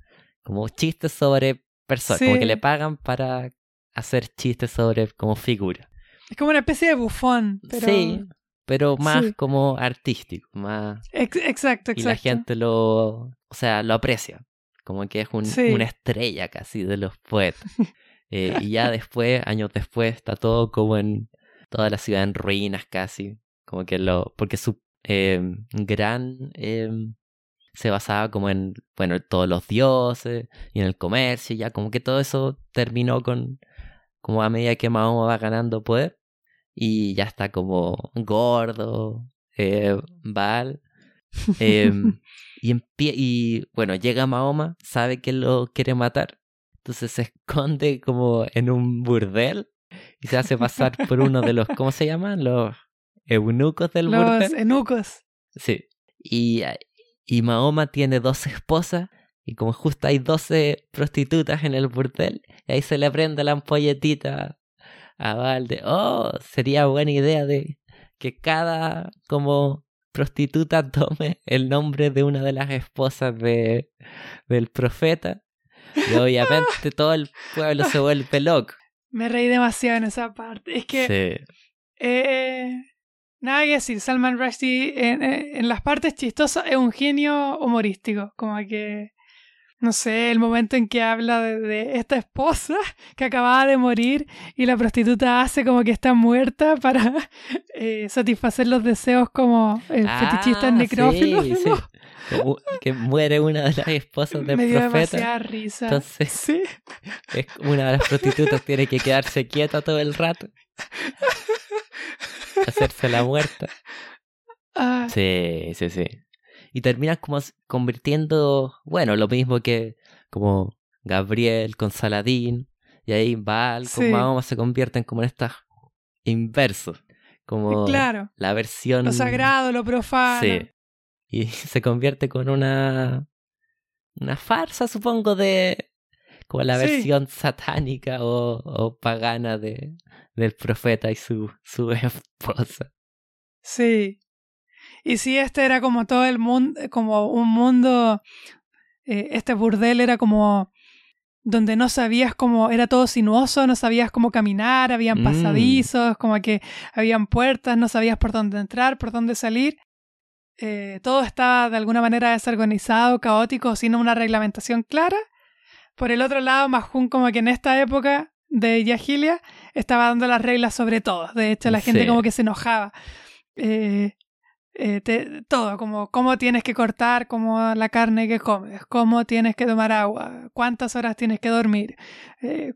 como chistes sobre personas, como que le pagan para hacer chistes sobre como figura. Es como una especie de bufón. Pero... Sí, pero más Sí. como artístico, más... Ex- exacto, exacto. Y la gente lo, o sea, lo aprecia, como que es un- Sí. una estrella casi de los poetas. Eh, y ya después, años después, está todo como en toda la ciudad en ruinas casi, como que lo, porque su eh, gran eh, se basaba como en, bueno, todos los dioses y en el comercio, y ya como que todo eso terminó con, como a medida que Mahoma va ganando poder, y ya está como gordo, eh, Baal. em, y, bueno, llega Mahoma, sabe que lo quiere matar, entonces se esconde como en un burdel y se hace pasar por uno de los, ¿cómo se llaman? Los eunucos del Los burdel. enucos. Sí. Y, y Mahoma tiene dos esposas y como justo hay 12 prostitutas en el burdel, y ahí se le prende la ampolletita a Valde. Oh, sería buena idea de que cada como prostituta tome el nombre de una de las esposas de, del profeta. Y obviamente todo el pueblo se vuelve loco. Me reí demasiado en esa parte. Es que, Sí. eh, nada que decir, Salman Rushdie en, en las partes chistosas es un genio humorístico. Como que, no sé, el momento en que habla de, de esta esposa que acababa de morir y la prostituta hace como que está muerta para eh, satisfacer los deseos como eh, fetichistas Ah, necrófilos. sí, ¿no? sí. Como que muere una de las esposas del Me dio profeta. risa. Entonces, Sí. es una de las prostitutas tiene que quedarse quieta todo el rato. Hacerse la muerta. Ah, Sí, sí, sí. Y terminas como convirtiendo, bueno, lo mismo que como Gabriel con Saladín. Y ahí Baal con Sí. Mahoma se convierten como en estas inversos. Como claro. la versión... Lo sagrado, lo profano. Sí. Y se convierte con una. Una farsa, supongo, de. Como la Sí. versión satánica o, o pagana de, del profeta y su, su esposa. Sí. Y si este era como todo el mundo, como un mundo, eh, este burdel era como donde no sabías cómo, era todo sinuoso, no sabías cómo caminar, habían Mm. pasadizos, como que habían puertas, no sabías por dónde entrar, por dónde salir. Eh, todo estaba de alguna manera desorganizado, caótico, sin una reglamentación clara. Por el otro lado, Mahun como que en esta época de Yahilia estaba dando las reglas sobre todo. De hecho, la gente Sí. como que se enojaba. Eh, eh, te- todo, como cómo tienes que cortar, como la carne que comes, cómo tienes que tomar agua, cuántas horas tienes que dormir, eh,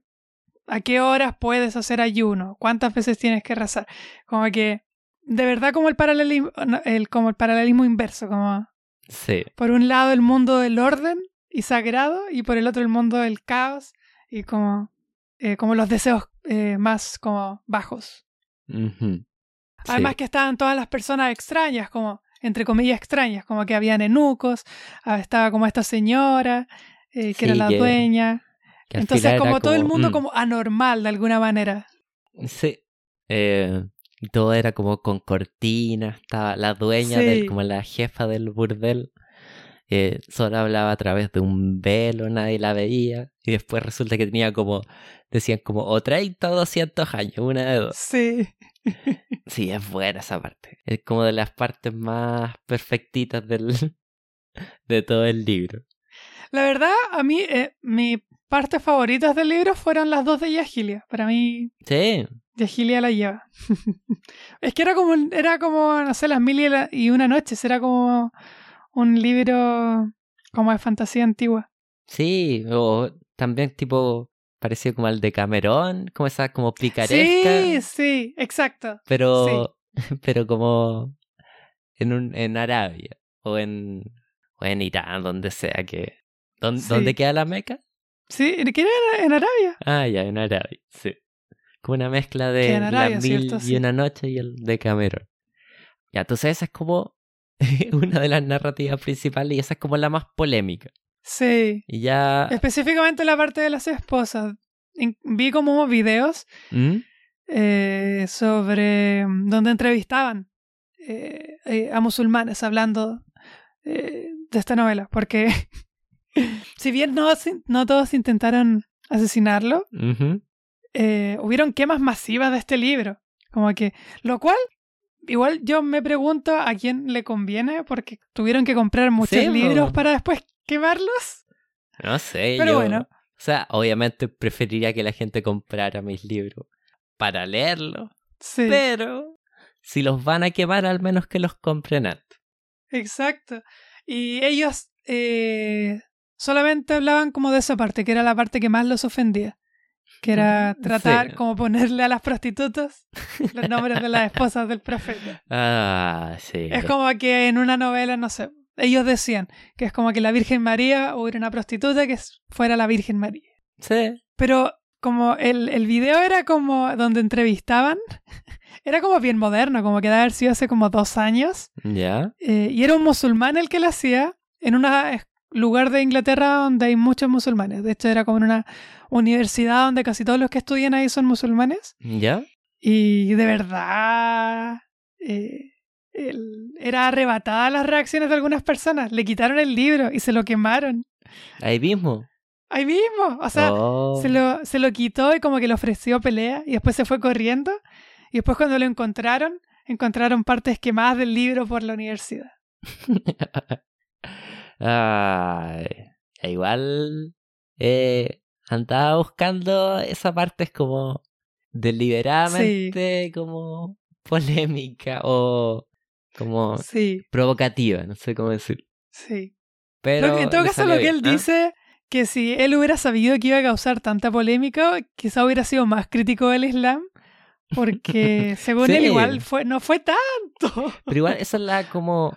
a qué horas puedes hacer ayuno, cuántas veces tienes que rezar. Como que, de verdad, como el paralelismo, el, como el paralelismo inverso, como Sí. por un lado el mundo del orden y sagrado y por el otro el mundo del caos y como, eh, como los deseos más como bajos. Ujú. Además Sí. que estaban todas las personas extrañas, como entre comillas extrañas, como que habían eunucos, ah, estaba como esta señora, eh, que era la que- dueña. que Entonces como todo el mundo mm, como anormal de alguna manera. Sí. Eh, todo era como con cortinas, estaba la dueña, Sí. del, como la jefa del burdel. eh, solo hablaba a través de un velo, nadie la veía. Y después resulta que tenía como, decían como o 30 o 200 años, una de dos. Sí. Sí, es buena esa parte. Es como de las partes más perfectitas del, de todo el libro. La verdad, a mí, eh, mis partes favoritas del libro fueron las dos de Yagilia. Para mí, Sí, Yagilia la lleva. es que era como, era como, no sé, las mil y, la- y una noches. Era como un libro como de fantasía antigua. sí. O también tipo parecido como al de Camerón, como esa como picaresca. Sí, sí, exacto. pero, pero como en, un, en Arabia o en, o en Irán, donde sea que... ¿Dónde, Sí. ¿dónde queda la Meca? Sí, ¿qué era en Arabia? Ah, ya, en Arabia, sí. Como una mezcla de Queda en Arabia, las mil ¿cierto? y una noche y el de Cameron. Ya, entonces esa es como una de las narrativas principales y esa es como la más polémica. Sí. Y ya... Específicamente la parte de las esposas. Vi como videos ¿Mm? eh, sobre mm, donde entrevistaban eh, eh, a musulmanes hablando de esta novela. Porque si bien no, no todos intentaron asesinarlo, hubieron quemas masivas de este libro. Como que, lo cual, igual yo me pregunto a quién le conviene, porque tuvieron que comprar muchos Sí, libros para después quemarlos. No sé, Pero yo- bueno. O sea, obviamente preferiría que la gente comprara mis libros para leerlos, Sí, pero si los van a quemar, al menos que los compren antes. exacto. Y ellos eh, solamente hablaban como de esa parte, que era la parte que más los ofendía. Que era Mm, tratar sí. como ponerle a las prostitutas los nombres de las esposas del profeta. Ah, sí. Es como que en una novela, no sé, ellos decían que es como que la Virgen María hubiera una prostituta que fuera la Virgen María. Sí. Pero como el, el video era como donde entrevistaban, era como bien moderno, como que debe haber sido hace como dos años. Ya. eh, y era un musulmán el que lo hacía en un lugar de Inglaterra donde hay muchos musulmanes. De hecho, era como en una universidad donde casi todos los que estudian ahí son musulmanes. ¿Ya? Y de verdad eh, el- era arrebatada las reacciones de algunas personas. Le quitaron el libro y se lo quemaron. Ahí mismo. Ahí mismo. O sea, Oh. se, lo, se lo quitó y como que le ofreció pelea y después se fue corriendo. Y después cuando lo encontraron, encontraron partes quemadas del libro por la universidad. Ay, e igual eh, andaba buscando esa parte es como deliberadamente como polémica o como Sí, provocativa, no sé cómo decir. sí. Pero que- en todo caso, lo que él ¿ah? dice, que si él hubiera sabido que iba a causar tanta polémica, quizá hubiera sido más crítico del Islam, porque según él igual fue, no fue tanto. Pero igual esa es la como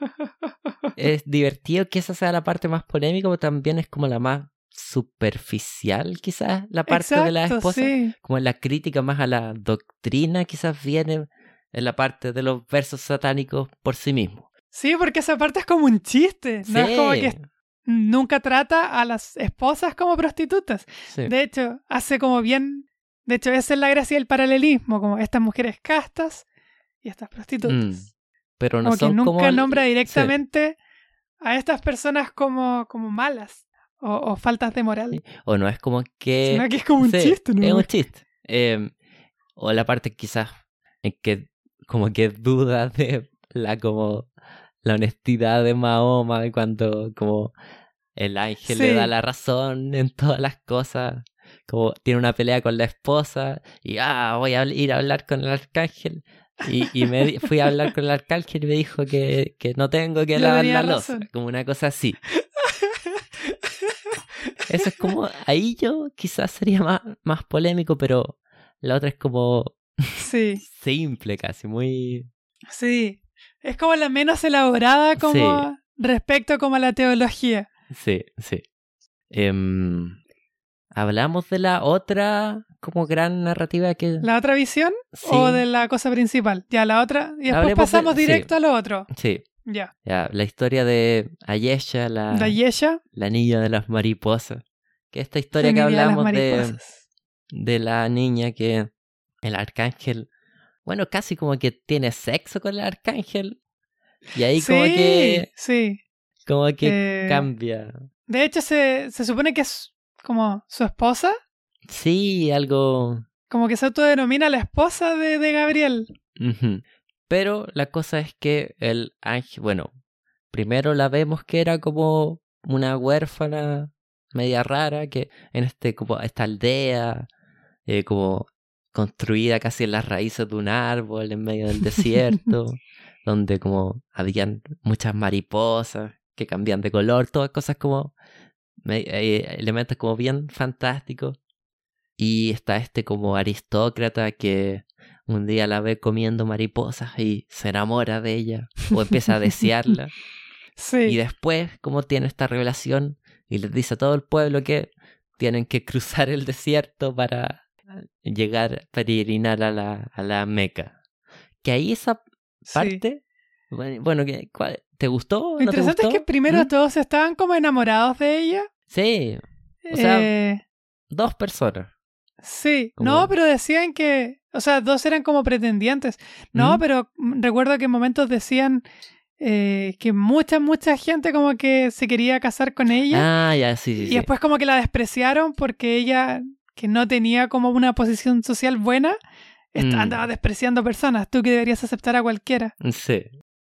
es divertido que esa sea la parte más polémica, pero también es como la más superficial, quizás, la parte de la esposa. sí. Como la crítica más a la doctrina, quizás viene en la parte de los versos satánicos por sí mismo. Sí, porque esa parte es como un chiste. No es como que nunca trata a las esposas como prostitutas. sí. De hecho, hace como bien. De hecho, esa es la gracia del paralelismo, como estas mujeres castas y estas prostitutas. Mm, Pero no como que son nunca como nombra sí. directamente a estas personas como, como malas o, o faltas de moral. O no es como que... Sino que es como un chiste, ¿no? Es un chiste. Eh, o la parte quizás en que como que duda de la como la honestidad de Mahoma y cuando como el ángel le da la razón en todas las cosas. Como tiene una pelea con la esposa y ah, voy a ir a hablar con el arcángel. Y, y me fui a hablar con el arcángel y me dijo que, que no tengo que Yo lavar la losa. Como una cosa así. Eso es como, ahí yo quizás sería más, más polémico, pero la otra es como Sí, simple casi, muy... sí. Es como la menos elaborada como Sí. respecto como a la teología. Sí, sí. Em, Hablamos de la otra como gran narrativa que... ¿La otra visión sí, o de la cosa principal? Ya, la otra. Y después Hablemos de- pasamos sí. directo a lo otro. Sí, Ya. ya, la historia de Ayesha, la, La Yesha. la niña de las mariposas. Que esta historia que de hablamos de, de la niña que el arcángel bueno, casi como que tiene sexo con el arcángel. Y ahí como que... Sí. Como que Eh, cambia. De hecho, se, se supone que es como su esposa. Sí, algo... Como que se autodenomina la esposa de, de Gabriel. Pero la cosa es que el ángel, bueno, primero la vemos que era como una huérfana media rara que en este como esta aldea eh, como construida casi en las raíces de un árbol en medio del desierto donde como habían muchas mariposas que cambian de color todas cosas como eh, elementos como bien fantásticos y está este como aristócrata que un día la ve comiendo mariposas y se enamora de ella o empieza a desearla. Sí. Y después, como tiene esta revelación y les dice a todo el pueblo que tienen que cruzar el desierto para llegar, peregrinar a la, a la Meca. Que ahí esa sí. parte, bueno, bueno, que- ¿cuál- ¿te gustó? Lo ¿No te interesante es que primero ¿Mm? todos estaban como enamorados de ella. Sí, O sea, Eh, dos personas. sí. como- No, pero decían que. O sea, dos eran como pretendientes. No, ¿Mm? pero recuerdo que en momentos decían eh, que mucha, mucha gente como que se quería casar con ella. Ah, ya, sí, sí. y sí. después como que la despreciaron porque ella, que no tenía como una posición social buena, Mm. andaba despreciando personas. Tú que deberías aceptar a cualquiera. Sí.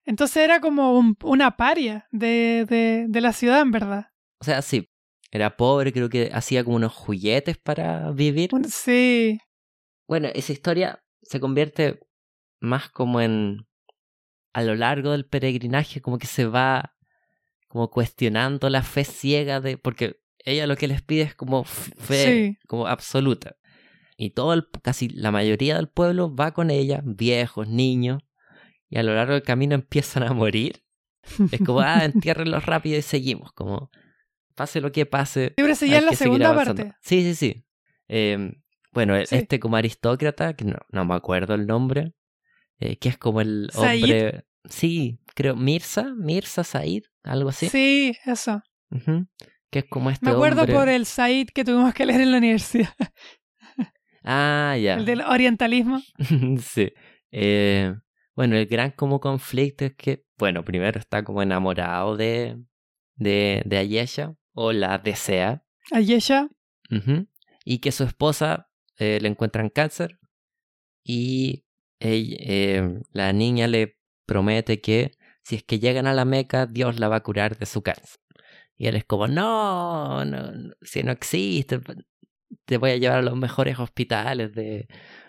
Entonces era como un- una paria de, de, de la ciudad, en verdad. O sea, sí. Era pobre, creo que hacía como unos juguetes para vivir. Sí, Bueno, esa historia se convierte más como en... A lo largo del peregrinaje como que se va como cuestionando la fe ciega de... Porque ella lo que les pide es como fe Sí. como absoluta. Y todo el, casi la mayoría del pueblo va con ella, viejos, niños, y a lo largo del camino empiezan a morir. Es como, ah, entiérrenlos rápido y seguimos, como pase lo que pase. Siempre seguía hay en la segunda parte. Sí, sí, sí. Eh, bueno, Sí. este como aristócrata, que no, no me acuerdo el nombre, eh, que es como el Said. hombre... Sí, creo, Mirza, Mirza Said, algo así. Sí, eso. Ujú. Que es como este Me acuerdo hombre... por el Said que tuvimos que leer en la universidad, Ah, ya. el del orientalismo. sí. Eh, bueno, el gran como conflicto es que, bueno, primero está como enamorado de, de, de Ayesha, o la desea, Ayesha, y que su esposa eh, le encuentran cáncer, y ella- eh, la niña le promete que si es que llegan a la Meca, Dios la va a curar de su cáncer. Y él es como, no, no, no, si no existe, te voy a llevar a los mejores hospitales de,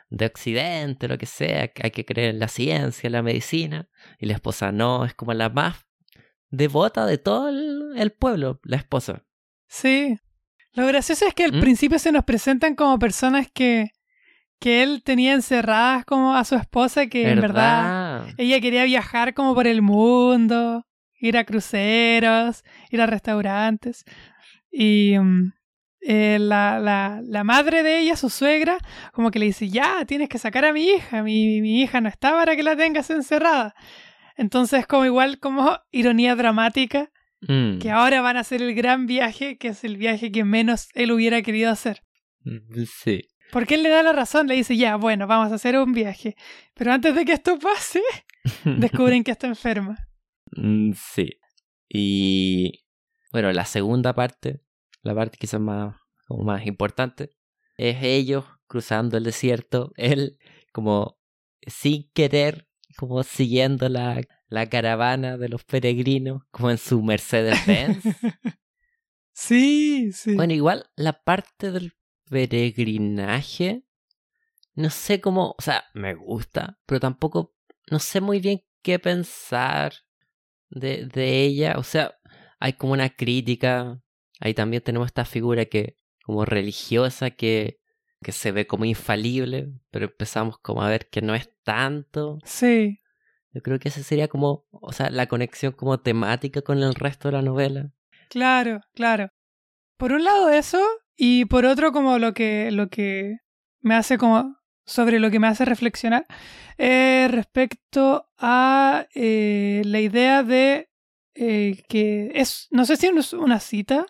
de Occidente, lo que sea, hay que creer en la ciencia, en la medicina. Y la esposa no, es como la más devota de todo el, el pueblo, la esposa. sí. Lo gracioso es que al ¿Mm? principio se nos presentan como personas que, que él tenía encerradas como a su esposa, que en verdad ella quería viajar como por el mundo, ir a cruceros, ir a restaurantes. Y mm, eh, la, la, la madre de ella, su suegra, como que le dice, ya, tienes que sacar a mi hija, mi, mi hija no está para que la tengas encerrada. Entonces, como igual como ironía dramática, Mm, que ahora van a hacer el gran viaje, que es el viaje que menos él hubiera querido hacer. mm, Sí. Porque él le da la razón, le dice, ya, bueno, vamos a hacer un viaje. Pero antes de que esto pase, descubren que está enferma. Mm, Sí. Y bueno, la segunda parte, la parte quizás más, como más importante, es ellos cruzando el desierto, él como sin querer, como siguiendo la, la caravana de los peregrinos, como en su Mercedes-Benz. Sí, sí. bueno, igual la parte del peregrinaje, no sé cómo, o sea, me gusta, pero tampoco, no sé muy bien qué pensar de, de ella. O sea, hay como una crítica. Ahí también tenemos esta figura que, como religiosa, que, que se ve como infalible, pero empezamos como a ver que no es tanto. Sí, Yo creo que esa sería como, o sea, la conexión como temática con el resto de la novela. claro, claro. Por un lado eso, y por otro como lo que, lo que me hace como sobre lo que me hace reflexionar eh, respecto a eh, la idea de eh, que es, no sé si es una cita,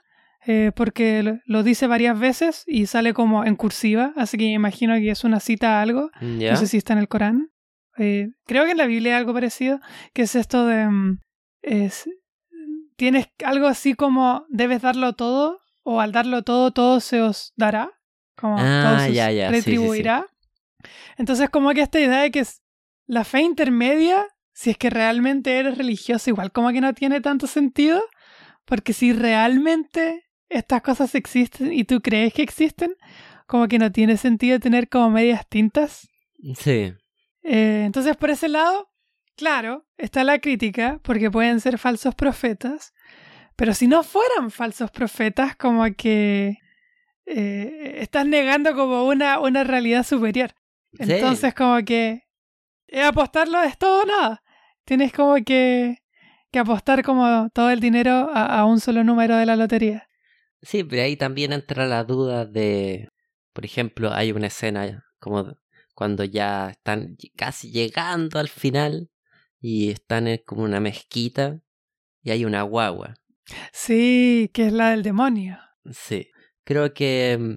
porque lo, dice varias veces y sale como en cursiva, así que imagino que es una cita a algo, ¿Ya? no sé si está en el Corán. Creo que en la Biblia hay algo parecido, que es esto de... mm, Es, tienes algo así como debes darlo todo o al darlo todo, todo se os dará. Como Ah, todo se os ya, ya, sí, sí, sí. Entonces como que esta idea de que es la fe intermedia, si es que realmente eres religioso, igual como que no tiene tanto sentido, porque si realmente estas cosas existen y tú crees que existen, como que no tiene sentido tener como medias tintas. Sí. Eh, entonces, por ese lado, claro, está la crítica, porque pueden ser falsos profetas, pero si no fueran falsos profetas, como que eh, estás negando como una, una realidad superior. Sí. Entonces, como que es apostarlo es todo o nada. Tienes como que, que apostar como todo el dinero a, a un solo número de la lotería. Sí, pero ahí también entra la duda de, por ejemplo, hay una escena como cuando ya están casi llegando al final y están en como una mezquita y hay una guagua. Sí, que es la del demonio. Sí, creo que mm,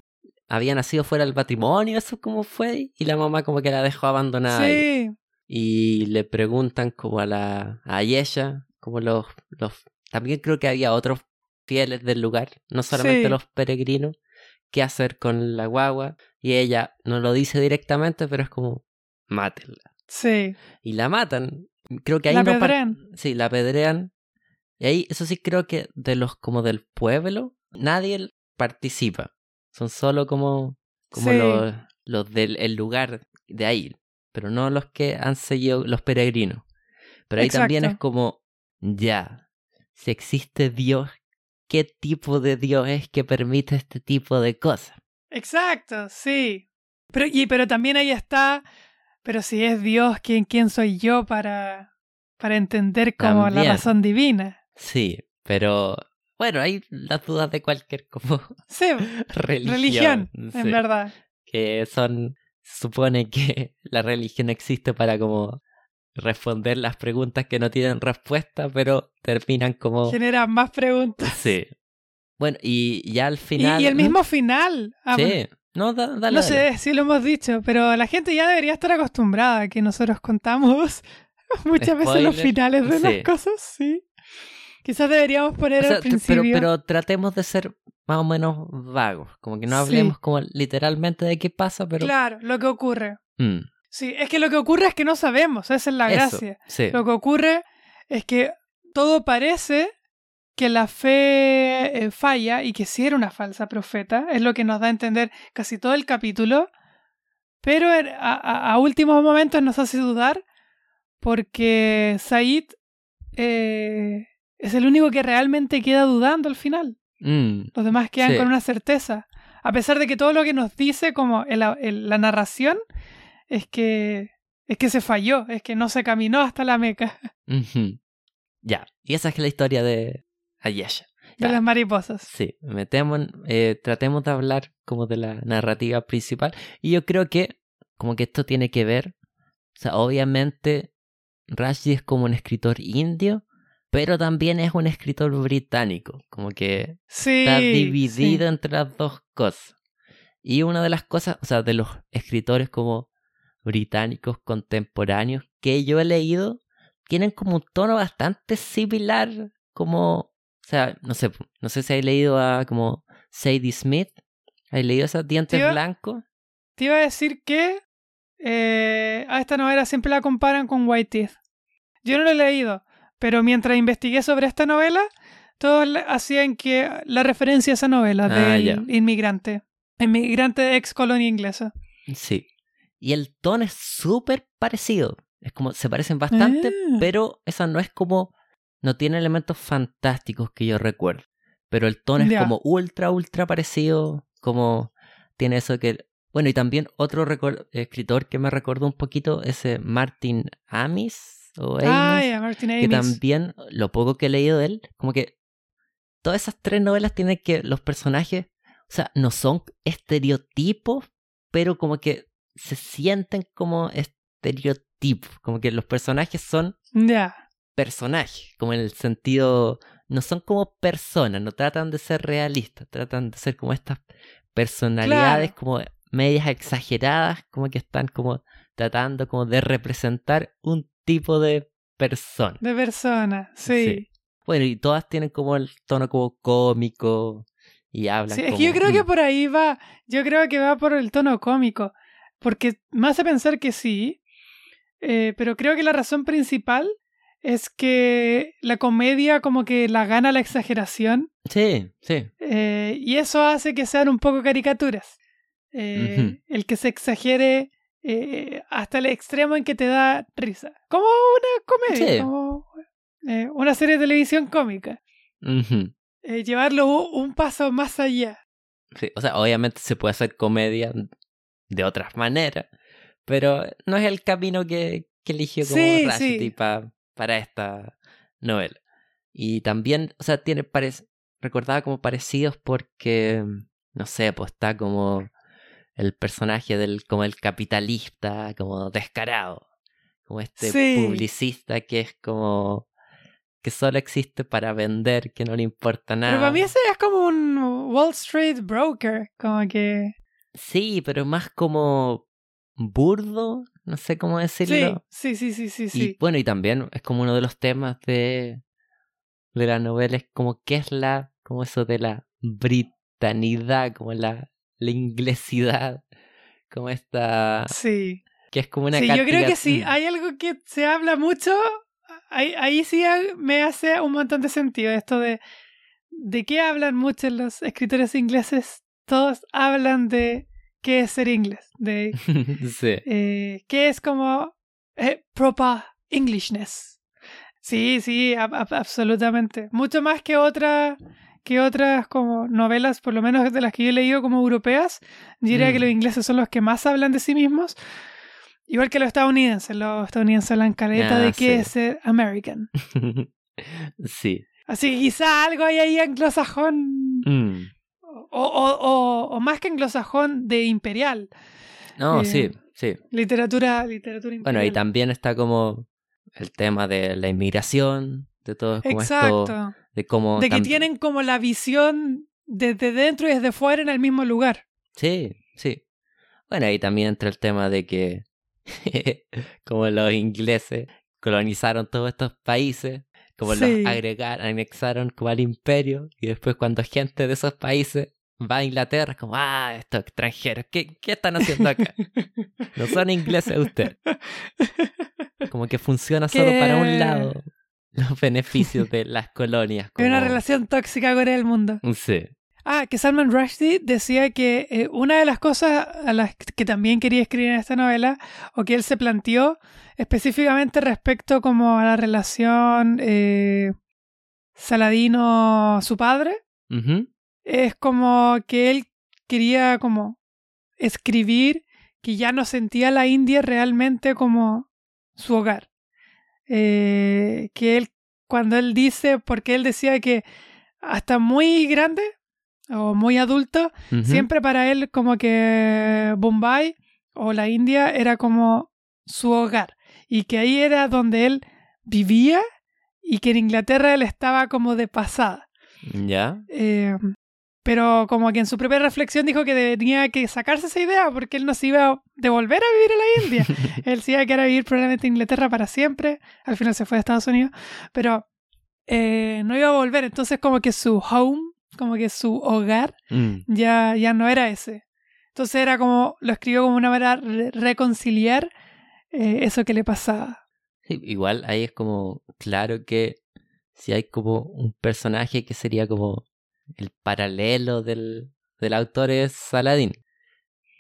había nacido fuera del matrimonio, eso como fue, y la mamá como que la dejó abandonada. Sí, Y le preguntan como a la a ella, como los, los también creo que había otros fieles del lugar, no solamente Sí. los peregrinos, qué hacer con la guagua, y ella no lo dice directamente, pero es como mátenla. sí. Y la matan. Creo que ahí La no apedrean. Sí, la apedrean. Y ahí, eso sí creo que de los como del pueblo, nadie participa. Son solo como, como Sí. los, los del el lugar de ahí, pero no los que han seguido los peregrinos. Pero ahí también es como, ya, si existe Dios, ¿qué tipo de Dios es que permite este tipo de cosas? Exacto, sí. Pero, y, pero también ahí está, pero si es Dios, ¿quién, quién soy yo para, para entender como la razón divina? Sí, pero bueno, hay las dudas de cualquier como Sí, religión. religión, sí. en verdad. que son se supone que la religión existe para como responder las preguntas que no tienen respuesta pero terminan como Genera más preguntas. sí bueno y ya al final y el mismo final. Ah, sí no da- dale, no dale. sé si lo hemos dicho, pero la gente ya debería estar acostumbrada a que nosotros contamos muchas veces los finales de sí. las cosas, sí. Quizás deberíamos poner O sea, al principio. pero, pero tratemos de ser más o menos vagos como que no Sí. hablemos como literalmente de qué pasa pero Claro, lo que ocurre. Mm, Sí, es que lo que ocurre es que no sabemos, esa es la eso, gracia. sí Lo que ocurre es que todo parece que la fe eh, falla y que sí era una falsa profeta, es lo que nos da a entender casi todo el capítulo, pero er- a, a- a últimos momentos nos hace dudar porque Said eh, es el único que realmente queda dudando al final. Mm, Los demás quedan Sí. con una certeza. A pesar de que todo lo que nos dice, como el- el- la narración, es que, es que se falló, es que no se caminó hasta la meca ya y esa es la historia de Ayesha de las mariposas. Sí, metemos, eh, tratemos de hablar como de la narrativa principal. Y yo creo que como que esto tiene que ver, o sea, obviamente Rushdie es como un escritor indio, pero también es un escritor británico, como que Sí. está sí. dividido entre las dos cosas. Y una de las cosas, o sea, de los escritores como británicos contemporáneos que yo he leído, tienen como un tono bastante similar, como, o sea, no sé, no sé si hay leído a como Sadie Smith, ¿hay leído esos dientes Tío, blancos? Te iba a decir que eh, a esta novela siempre la comparan con White Teeth. Yo no la he leído, pero mientras investigué sobre esta novela, todos hacían que la referencia a esa novela Ah, del ya. inmigrante. Inmigrante de ex colonia inglesa. Sí. Y el tono es súper parecido, es como, se parecen bastante, Ah. pero esa no es como, no tiene elementos fantásticos que yo recuerdo. Pero el tono es Ya. como ultra, ultra parecido, como tiene eso que... Bueno, y también otro escritor que me recordó un poquito, ese Martin Amis, o Martin que también, lo poco que he leído de él, como que todas esas tres novelas tienen que los personajes, o sea, no son estereotipos, pero como que se sienten como estereotipos, como que los personajes son Ya. personajes, como en el sentido, no son como personas, no tratan de ser realistas, tratan de ser como estas personalidades Claro. como medias exageradas, como que están como tratando como de representar un tipo de persona. De persona, sí. Bueno, y todas tienen como el tono como cómico y hablan. Sí, es que yo creo que por ahí va, yo creo que va por el tono cómico, porque me hace pensar que sí, eh, pero creo que la razón principal es que la comedia como que la gana la exageración. Sí, sí. Eh, y eso hace que sean un poco caricaturas. Eh, el que se exagere hasta el extremo en que te da risa. Como una comedia, como una serie de televisión cómica. llevarlo un paso más allá. Sí, o sea, obviamente se puede hacer comedia de otras maneras, pero no es el camino que, que eligió como sí, para esta novela. Y también, o sea, tiene recordaba como parecidos porque, no sé, pues está como el personaje del como el capitalista, como descarado, como este publicista que es como que solo existe para vender, que no le importa nada. Pero para mí ese es como un Wall Street broker, como que... Sí, pero más como burdo, no sé cómo decirlo. Sí, sí, sí, sí, sí. Y bueno, y también es como uno de los temas de, de la novela, es como qué es la, como eso de la britanidad, como la, la inglesidad, como esta... Sí. Que es como una... Sí, yo creo que sí, hay algo que se habla mucho, ahí, ahí sí me hace un montón de sentido esto de... ¿De qué hablan muchos los escritores ingleses? Todos hablan de qué es ser inglés, de sí. eh, qué es como eh, proper Englishness. Sí, sí, absolutamente. Mucho más que otras que otras como novelas, por lo menos de las que yo he leído como europeas, diría que mm. los ingleses son los que más hablan de sí mismos. Igual que los estadounidenses, los estadounidenses hablan caleta de ah, qué es American. sí. Así que quizá algo hay ahí anglosajón. Mm. O, o, más que anglosajón de imperial. No, eh, sí, sí. Literatura, literatura imperial. Bueno, y también está como el tema de la inmigración, de todo como Exacto. de cómo... De que tienen como la visión desde dentro y desde fuera en el mismo lugar. Sí, sí. Bueno, ahí también entra el tema de que como los ingleses colonizaron todos estos países, como los agregaron, anexaron como al imperio, y después cuando gente de esos países va a Inglaterra, es como, ah, estos extranjeros, ¿qué, qué están haciendo acá? no son ingleses ustedes. Como que funciona solo para un lado los beneficios de las colonias. Como... una relación tóxica con el mundo. Sí. Ah, que Salman Rushdie decía que eh, una de las cosas a las que también quería escribir en esta novela, o que él se planteó específicamente respecto como a la relación eh, Saladino-su padre, es como que él quería como escribir que ya no sentía la India realmente como su hogar. Eh, que él, cuando él dice, porque él decía que hasta muy grande o muy adulto, siempre para él como que Bombay o la India era como su hogar y que ahí era donde él vivía y que en Inglaterra él estaba como de pasada. Ya. Eh, pero como que en su propia reflexión dijo que tenía que sacarse esa idea porque él no se iba a devolver a vivir en la India. él se iba a vivir probablemente en Inglaterra para siempre. Al final se fue a Estados Unidos. Pero eh, no iba a volver. Entonces como que su home, como que su hogar, mm. ya, ya no era ese. Entonces era como, lo escribió como una manera de reconciliar eh, eso que le pasaba. igual ahí es como claro que si hay como un personaje que sería como el paralelo del, del autor es Saladín.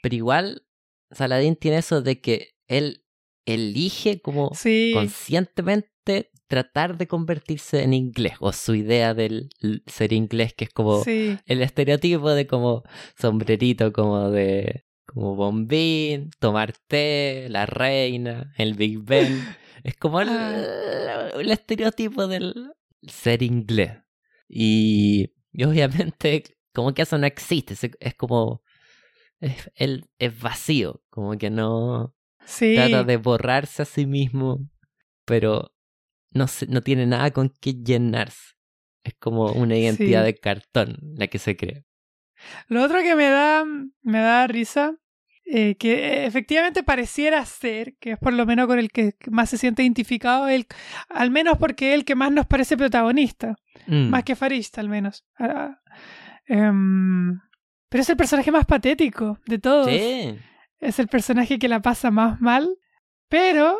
Pero igual, Saladín tiene eso de que él elige como conscientemente tratar de convertirse en inglés, o su idea del ser inglés, que es como el estereotipo de como sombrerito, como de como bombín, tomar té, la reina, el Big Ben. es como el, ah. el estereotipo del ser inglés. Y y obviamente, como que eso no existe. Es como. Es, él es vacío. Como que no. Trata de borrarse a sí mismo. Pero no, no tiene nada con que llenarse. Es como una identidad de cartón la que se crea. Lo otro que me da, me da risa eh, que efectivamente pareciera ser, que es por lo menos con el que más se siente identificado, él, al menos porque es el que más nos parece protagonista, Mm. más que Farista al menos. Ah, em, pero es el personaje más patético de todos. Sí. Es el personaje que la pasa más mal, pero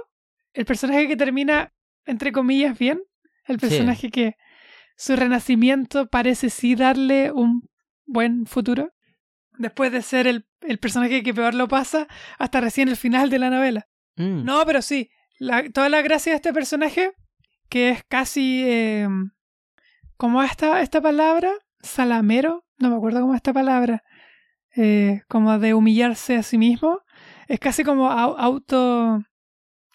el personaje que termina, entre comillas, bien. El Sí. personaje que su renacimiento parece sí darle un buen futuro. Después de ser el, el personaje que peor lo pasa hasta recién el final de la novela. Mm. No, pero sí. La, toda la gracia de este personaje, que es casi. Eh, ¿Cómo es esta, esta palabra? Salamero. No me acuerdo cómo es esta palabra. Eh, como de humillarse a sí mismo. Es casi como au- auto.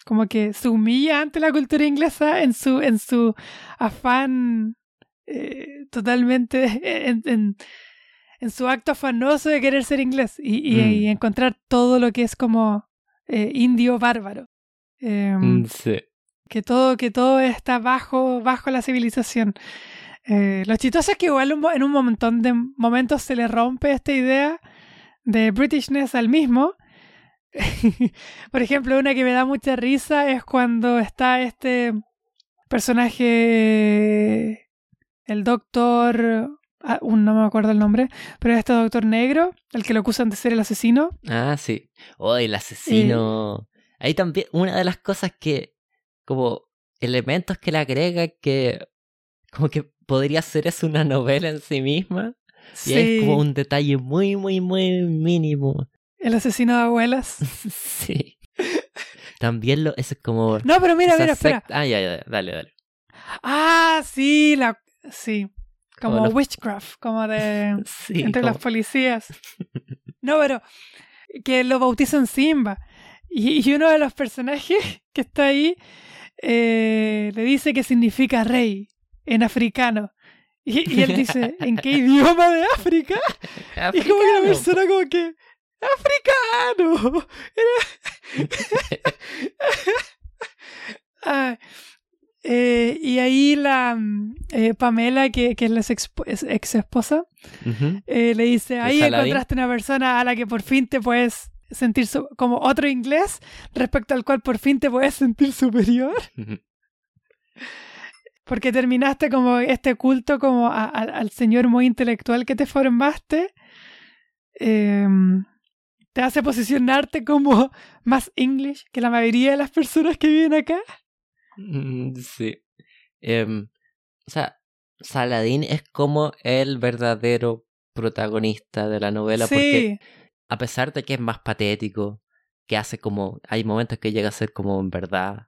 Como que se humilla ante la cultura inglesa en su, en su afán eh, totalmente. En, en, en su acto afanoso de querer ser inglés y, y- Mm. y encontrar todo lo que es como eh, indio bárbaro. Em, Mm, sí. que todo, que todo está bajo, bajo la civilización. Eh, lo chistoso es que igual en un montón de momentos se le rompe esta idea de Britishness al mismo. Por ejemplo, una que me da mucha risa es cuando está este personaje, el doctor, ah, un- no me acuerdo el nombre, pero este doctor negro, el que lo acusan de ser el asesino. Ah, sí. Oh, el asesino. Ahí también, una de las cosas que, como elementos que le agrega que, como que podría ser es una novela en sí misma. Y es como un detalle muy, muy, muy mínimo. El asesino de abuelas. sí. También lo, eso es como. No, pero mira, mira, espera. Ah, ya, ya, dale, dale. Ah, sí, la sí. Como, los- witchcraft, como de Sí. entre como- las policías. No, pero que lo bautizan Simba. Y, y uno de los personajes que está ahí eh, le dice que significa rey en africano. Y, y él dice, ¿en qué idioma de África? Y como que la persona como que, ¡africano! Era- Ah, eh, y ahí la mm, eh, Pamela, que, que es la ex, ex esposa, eh, le dice, ahí encontraste una persona a la que por fin te puedes sentir como otro inglés respecto al cual por fin te puedes sentir superior porque terminaste como este culto como a- a- al señor muy intelectual que te formaste em, te hace posicionarte como más English que la mayoría de las personas que viven acá Sí. Em, o sea, Saladín es como el verdadero protagonista de la novela porque sí a pesar de que es más patético, que hace como, hay momentos que llega a ser como en verdad,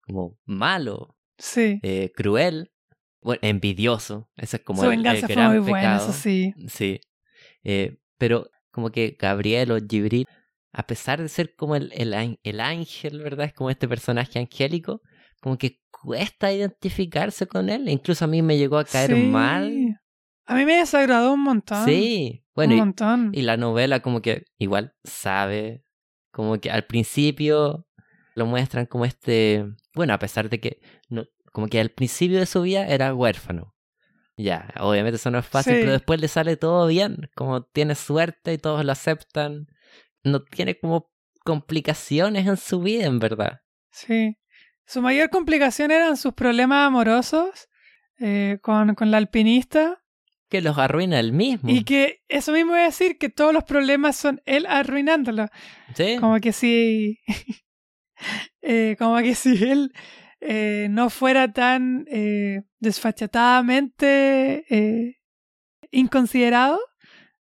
como malo, sí eh, cruel, bueno, envidioso, ese es como su el, el venganza fue gran muy pecado. eso sí Sí. Eh, pero como que Gabriel o Gibril, a pesar de ser como el, el, el ángel, ¿verdad? Es como este personaje angélico, como que cuesta identificarse con él. Incluso a mí me llegó a caer Sí. mal. a mí me desagradó un montón Sí. Bueno, un y, montón y la novela como que igual sabe, como que al principio lo muestran como este, bueno, a pesar de que, no, como que al principio de su vida era huérfano. Ya, obviamente eso no es fácil, Sí. pero después le sale todo bien, como tiene suerte y todos lo aceptan. No tiene como complicaciones en su vida, en verdad. Sí. Su mayor complicación eran sus problemas amorosos eh, con, con la alpinista. Que los arruina él mismo. Y que eso mismo a decir, que todos los problemas son él arruinándolo. ¿Sí? Como que si. eh, como que si él eh, no fuera tan eh, desfachatadamente inconsiderado,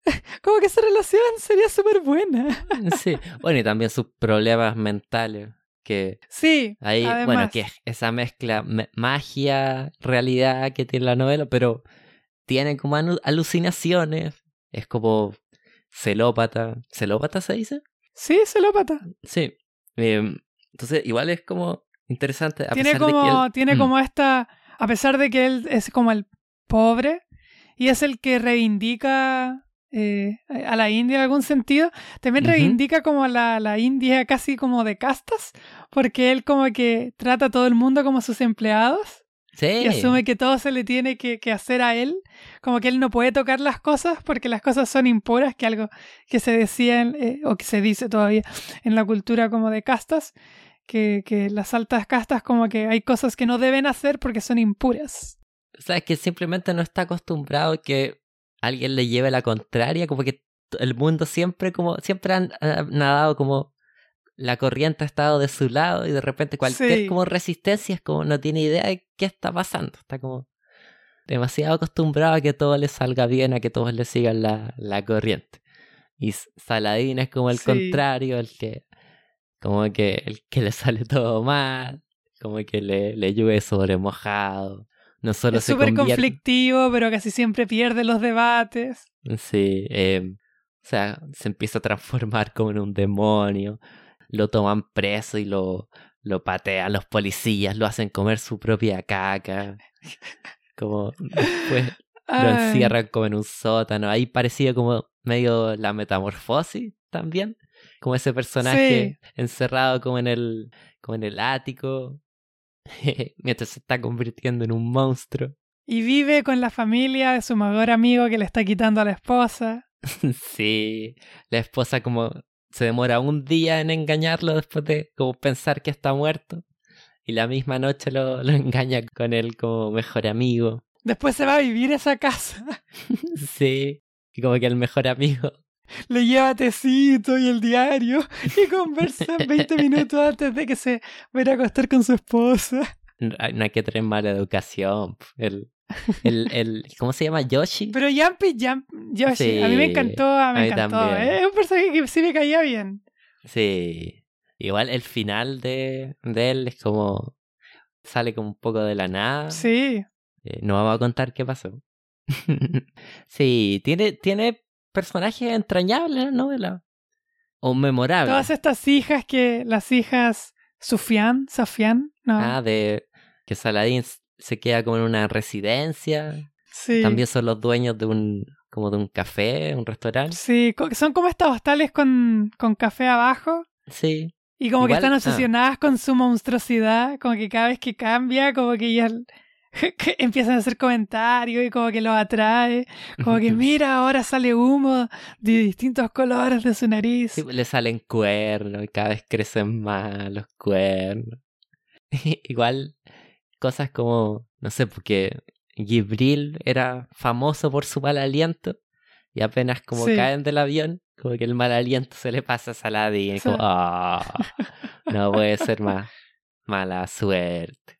como que esa relación sería súper buena. Sí. Bueno, y también sus problemas mentales. Que Sí, Ahí, además. bueno, que es esa mezcla me- magia, realidad que tiene la novela, pero tiene como alucinaciones. Es como celópata. ¿Celópata se dice? Sí, celópata. Sí. Em, entonces, igual es como interesante. A tiene pesar de que como, él- tiene Mm, como esta, a pesar de que él es como el pobre y es el que reivindica eh, a la India en algún sentido, también Ujú. reivindica como la, la India casi como de castas, porque él como que trata a todo el mundo como sus empleados Sí. y asume que todo se le tiene que, que hacer a él, como que él no puede tocar las cosas porque las cosas son impuras, que algo que se decía en- eh, o que se dice todavía en la cultura como de castas, que, que las altas castas como que hay cosas que no deben hacer porque son impuras. O sea, es que simplemente no está acostumbrado que alguien le lleve la contraria, como que el mundo siempre como siempre han ha nadado como la corriente ha estado de su lado y de repente cualquier Sí. como resistencia es como no tiene idea de qué está pasando, está como demasiado acostumbrado a que todo le salga bien, a que todos le sigan la, la corriente. Y Saladín es como el Sí. contrario, el que como que el que le sale todo mal, como que le, le llueve sobre mojado. No solo es súper convierte- conflictivo, pero casi siempre pierde los debates. Sí, eh, o sea, se empieza a transformar como en un demonio. Lo toman preso y lo, lo patean los policías, lo hacen comer su propia caca. Como después lo encierran como en un sótano. Ahí parecía como medio la metamorfosis también. Como ese personaje encerrado como en el, como en el ático. Mientras se está convirtiendo en un monstruo. Y vive con la familia de su mejor amigo que le está quitando a la esposa. Sí, la esposa como se demora un día en engañarlo después de como pensar que está muerto y la misma noche lo, lo engaña con él como mejor amigo. Después se va a vivir a esa casa. Sí, y como que el mejor amigo. Le lleva tecito y el diario y conversan 20 minutos antes de que se vaya a acostar con su esposa. No hay que tener mala educación. El, el, el, ¿Cómo se llama? Yoshi. Pero Jumpy Jump, Yoshi, a mí me encantó, a mí a me encantó. Es un personaje que sí me caía bien. Sí. Igual el final de, de él es como. Sale como un poco de la nada. Sí. Eh, no vamos a contar qué pasó. sí, tiene, tiene personajes entrañables la novela. O memorables. Todas estas hijas que, las hijas Sufian, Safian, no. Ah, de que Saladín se queda como en una residencia. sí. También son los dueños de un como de un café, un restaurante. Sí, son como estas hostales con, con café abajo. Sí. Y como que están ah. obsesionadas con su monstruosidad, como que cada vez que cambia, como que ellas que empiezan a hacer comentarios y como que los atrae, como que mira, ahora sale humo de distintos colores de su nariz. Sí, le salen cuernos y cada vez crecen más los cuernos. Igual cosas como, no sé, porque Gibril era famoso por su mal aliento y apenas como Sí. caen del avión, como que el mal aliento se le pasa a Saladin. y como, "Ah, no puede ser más mala suerte.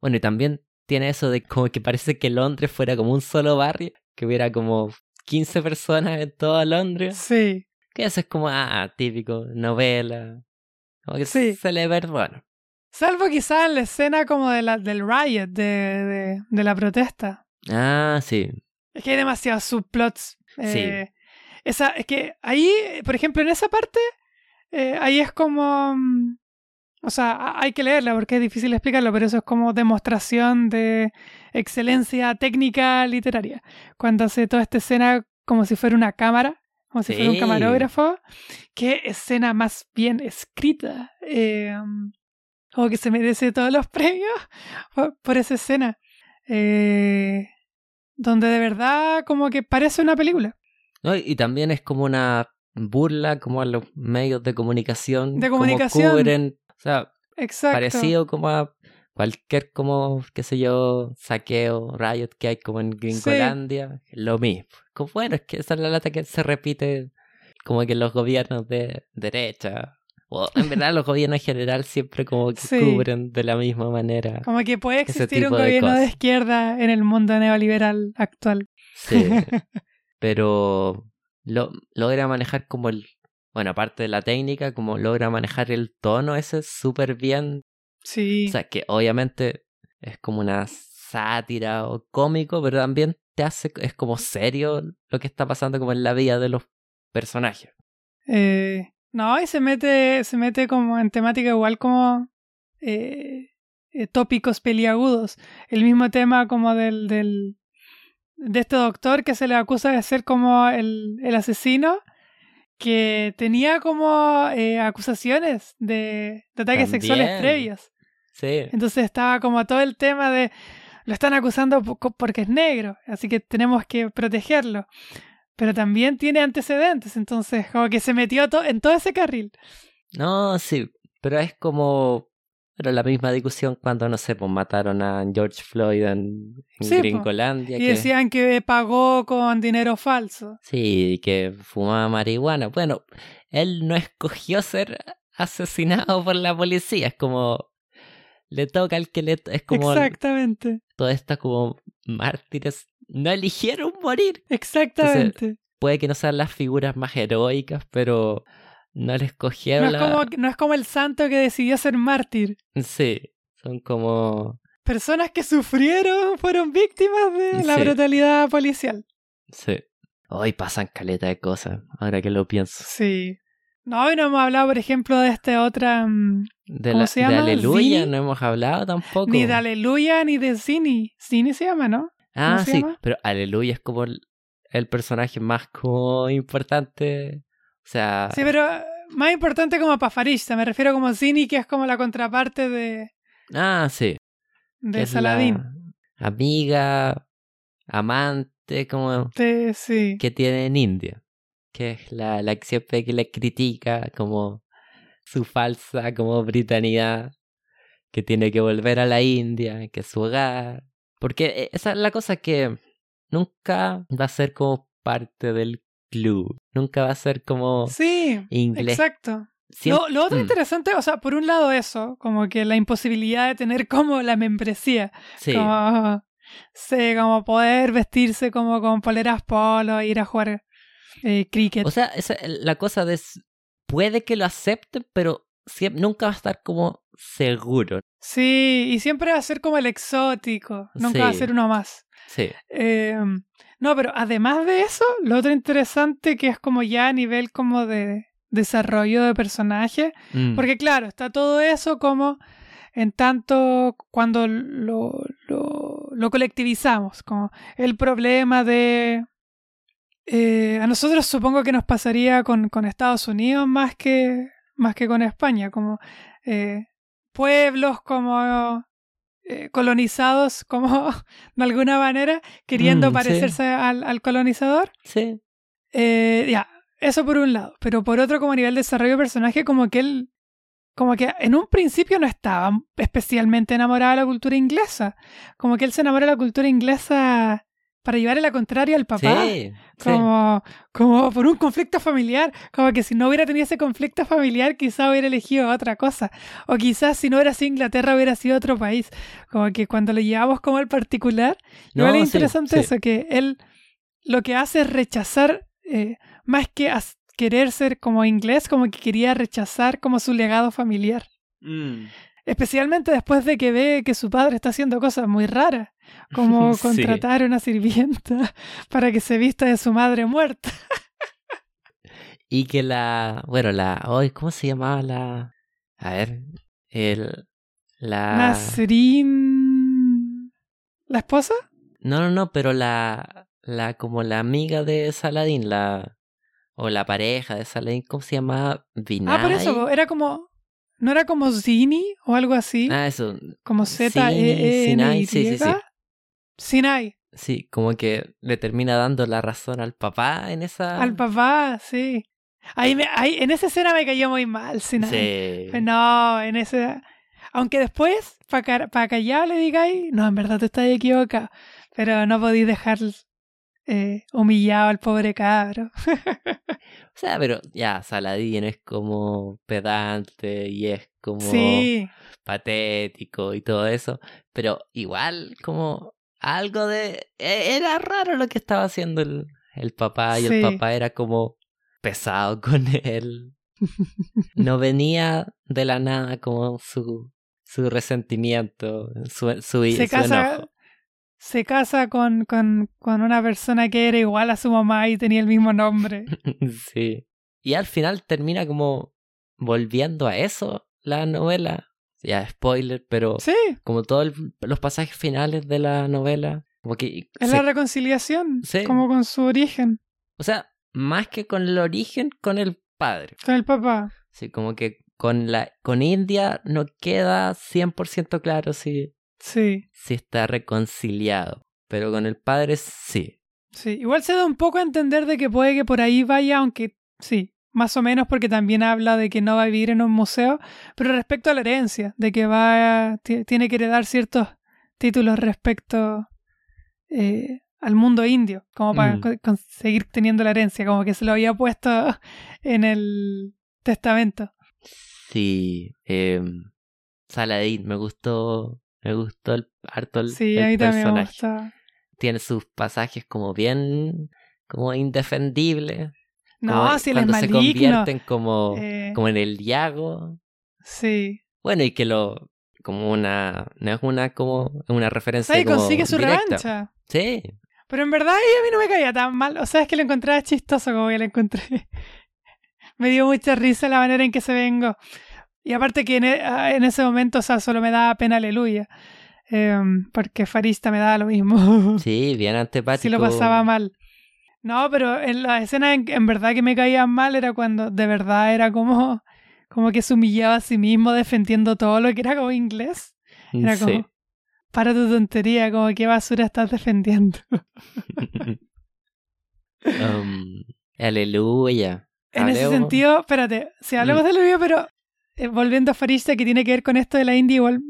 Bueno, y también tiene eso de como que parece que Londres fuera como un solo barrio, que hubiera como 15 personas en todo Londres. Sí, Que eso es como, ah, típico, novela. Como que Sí. se le ve bueno. salvo quizás en la escena como de la, del riot, de, de, de la protesta. Ah, sí. Es que hay demasiados subplots. Sí. Eh, esa, es que ahí, por ejemplo, en esa parte, eh, ahí es como. O sea, hay que leerla porque es difícil explicarlo, pero eso es como demostración de excelencia técnica literaria. Cuando hace toda esta escena como si fuera una cámara, como si fuera un camarógrafo. Qué escena más bien escrita. Eh, como que se merece todos los premios por, por esa escena. Eh, donde de verdad como que parece una película. ¿No? Y también es como una burla como a los medios de comunicación. De como comunicación. cubren, o sea, Exacto. parecido como a cualquier como, qué sé yo, saqueo, riot que hay como en Gringolandia. Lo mismo. Como, bueno, es que esa es la lata que se repite como que los gobiernos de derecha. O en verdad los gobiernos en general siempre como que Sí. cubren de la misma manera. Como que puede existir un de gobierno de, izquierda en el mundo neoliberal actual. Sí. Pero lo, logra manejar como el. Bueno, aparte de la técnica, como logra manejar el tono ese súper bien. Sí. O sea, que obviamente es como una sátira o cómico, pero también te hace. Es como serio lo que está pasando como en la vida de los personajes. Eh, no, y se mete, se mete como en temática igual como eh, eh, tópicos peliagudos. El mismo tema como del, del de este doctor que se le acusa de ser como el, el asesino, que tenía como eh, acusaciones de, de ataques También. sexuales previos. Sí. Entonces estaba como todo el tema de lo están acusando porque es negro, así que tenemos que protegerlo. Pero también tiene antecedentes, entonces como que se metió en todo ese carril. No, sí, pero es como pero la misma discusión cuando, no sé, pues mataron a George Floyd en, Gringolandia. Y decían que pagó con dinero falso. Sí, que fumaba marihuana. Bueno, él no escogió ser asesinado por la policía. Es como. Le toca al que le. Es como. Exactamente. Todas estas como mártires no eligieron morir. Exactamente. puede que no sean las figuras más heroicas, pero no le escogieron. No, es como, no es como el santo que decidió ser mártir. Sí, son como. Personas que sufrieron, fueron víctimas de la brutalidad policial. Sí. Hoy pasan caleta de cosas, ahora que lo pienso. Sí. No, hoy no hemos hablado, por ejemplo, de esta otra. Mm, de ¿Cómo se llama? De Aleluya, no hemos hablado tampoco. Ni de Aleluya ni de Cini. Cini se llama, ¿no? Ah, sí, pero Aleluya es como el, el personaje más como importante o sea... Sí, pero más importante como pafarista, me refiero como Zini, que es como la contraparte de... Ah, sí. De Saladín. Amiga, amante, como... Sí, sí. Que tiene en India. Que es la, la que siempre que le critica como su falsa como britanidad. Que tiene que volver a la India, que es su hogar. Porque eh, esa es la cosa que nunca va a ser como parte del club. Nunca va a ser como sí, inglés. Exacto. Lo, otro mm. interesante, o sea, por un lado eso, como que la imposibilidad de tener como la membresía. Sí. Como, sí, como poder vestirse como con poleras polo, ir a jugar eh, cricket. O sea, esa, la cosa de... Puede que lo acepten, pero nunca va a estar como seguro. Sí, y siempre va a ser como el exótico, nunca va a ser uno más. Sí. Eh, no, pero además de eso, lo otro interesante que es como ya a nivel como de desarrollo de personaje, mm. porque claro, está todo eso como en tanto cuando lo, lo, lo colectivizamos, como el problema de... Eh, a nosotros supongo que nos pasaría con, con Estados Unidos más que, más que con España, como eh, pueblos como eh, colonizados como de alguna manera, queriendo mm, parecerse al, al, colonizador. Sí. Eh, ya, eso por un lado. Pero por otro, como a nivel de desarrollo de personaje, como que él, como que en un principio no estaba especialmente enamorado de la cultura inglesa. Como que él se enamora de la cultura inglesa para llevarle la contraria al papá. como, como por un conflicto familiar. Como que si no hubiera tenido ese conflicto familiar, quizá hubiera elegido otra cosa. O quizás si no hubiera sido Inglaterra, hubiera sido otro país. Como que cuando lo llevamos como al particular, no, es interesante eso, que él lo que hace es rechazar, eh, más que querer ser como inglés, como que quería rechazar como su legado familiar. Mm. Especialmente después de que ve que su padre está haciendo cosas muy raras, como contratar una sirvienta para que se vista de su madre muerta. y que la, bueno, la, hoy, ¿cómo se llamaba la? A ver, el, la. Nasrin, ¿la esposa? No, no, no, pero la, la, como la amiga de Saladín, la, o la pareja de Saladín, ¿cómo se llamaba? Vinay. Ah, por eso, era como, ¿No era como Zini o algo así? Ah, eso. Como Z E, -E Sinai, sí, sí, sí. Sinai. Sí, como que le termina dando la razón al papá en esa. Al papá, sí. Ahí, me, ahí en esa escena me cayó muy mal, Sinai. Sí. No, en ese. Aunque después, para pa callar le digáis, no, en verdad te estás equivocado. Pero no podéis dejar eh, humillado al pobre cabro. o sea, pero ya, Saladín es como pedante y es como patético y todo eso, pero igual como algo de... E, era raro lo que estaba haciendo el, el papá y el papá era como pesado con él. No venía de la nada como su, su resentimiento, su, su, se su enojo se casa con, con, con, una persona que era igual a su mamá y tenía el mismo nombre. sí. Y al final termina como volviendo a eso la novela. Ya, spoiler, pero sí. como todos los pasajes finales de la novela. Como que es la reconciliación, sí. como con su origen. O sea, más que con el origen, con el padre. Con el papá. Sí, como que con la con India no queda 100% claro si Sí. sí está reconciliado. Pero con el padre sí. Sí, igual se da un poco a entender de que puede que por ahí vaya, aunque sí, más o menos porque también habla de que no va a vivir en un museo, pero respecto a la herencia, de que va tiene que heredar ciertos títulos respecto eh, al mundo indio, como para Mm. conseguir teniendo la herencia, como que se lo había puesto en el testamento. Sí. Eh, Saladin, me gustó. Me gustó el, harto el, Sí, el a mí también me personaje. Tiene sus pasajes como bien. como indefendibles. No, como si él es cuando se convierten como, Eh, como en el Yago. sí. Bueno, y que lo. como una. no es una como. una referencia. Sí, como consigue su directa. revancha. Sí. Pero en verdad ella a mí no me caía tan mal. O sea, es que lo encontraba chistoso como que lo encontré. me dio mucha risa la manera en que se vengó. Y aparte que en, e- ah, en ese momento, o sea, solo me daba pena aleluya. Em, porque Farista me daba lo mismo. Sí, bien antipático. si lo pasaba mal. No, pero en la escena en, en verdad que me caía mal era cuando de verdad era como, como que se humillaba a sí mismo defendiendo todo lo que era como inglés. Era Sí. como, para tu tontería, como qué basura estás defendiendo. Um, aleluya. En ese sentido, espérate, si hablamos Mm. de Olivia, pero eh, volviendo a Farista, que tiene que ver con esto de la India, igual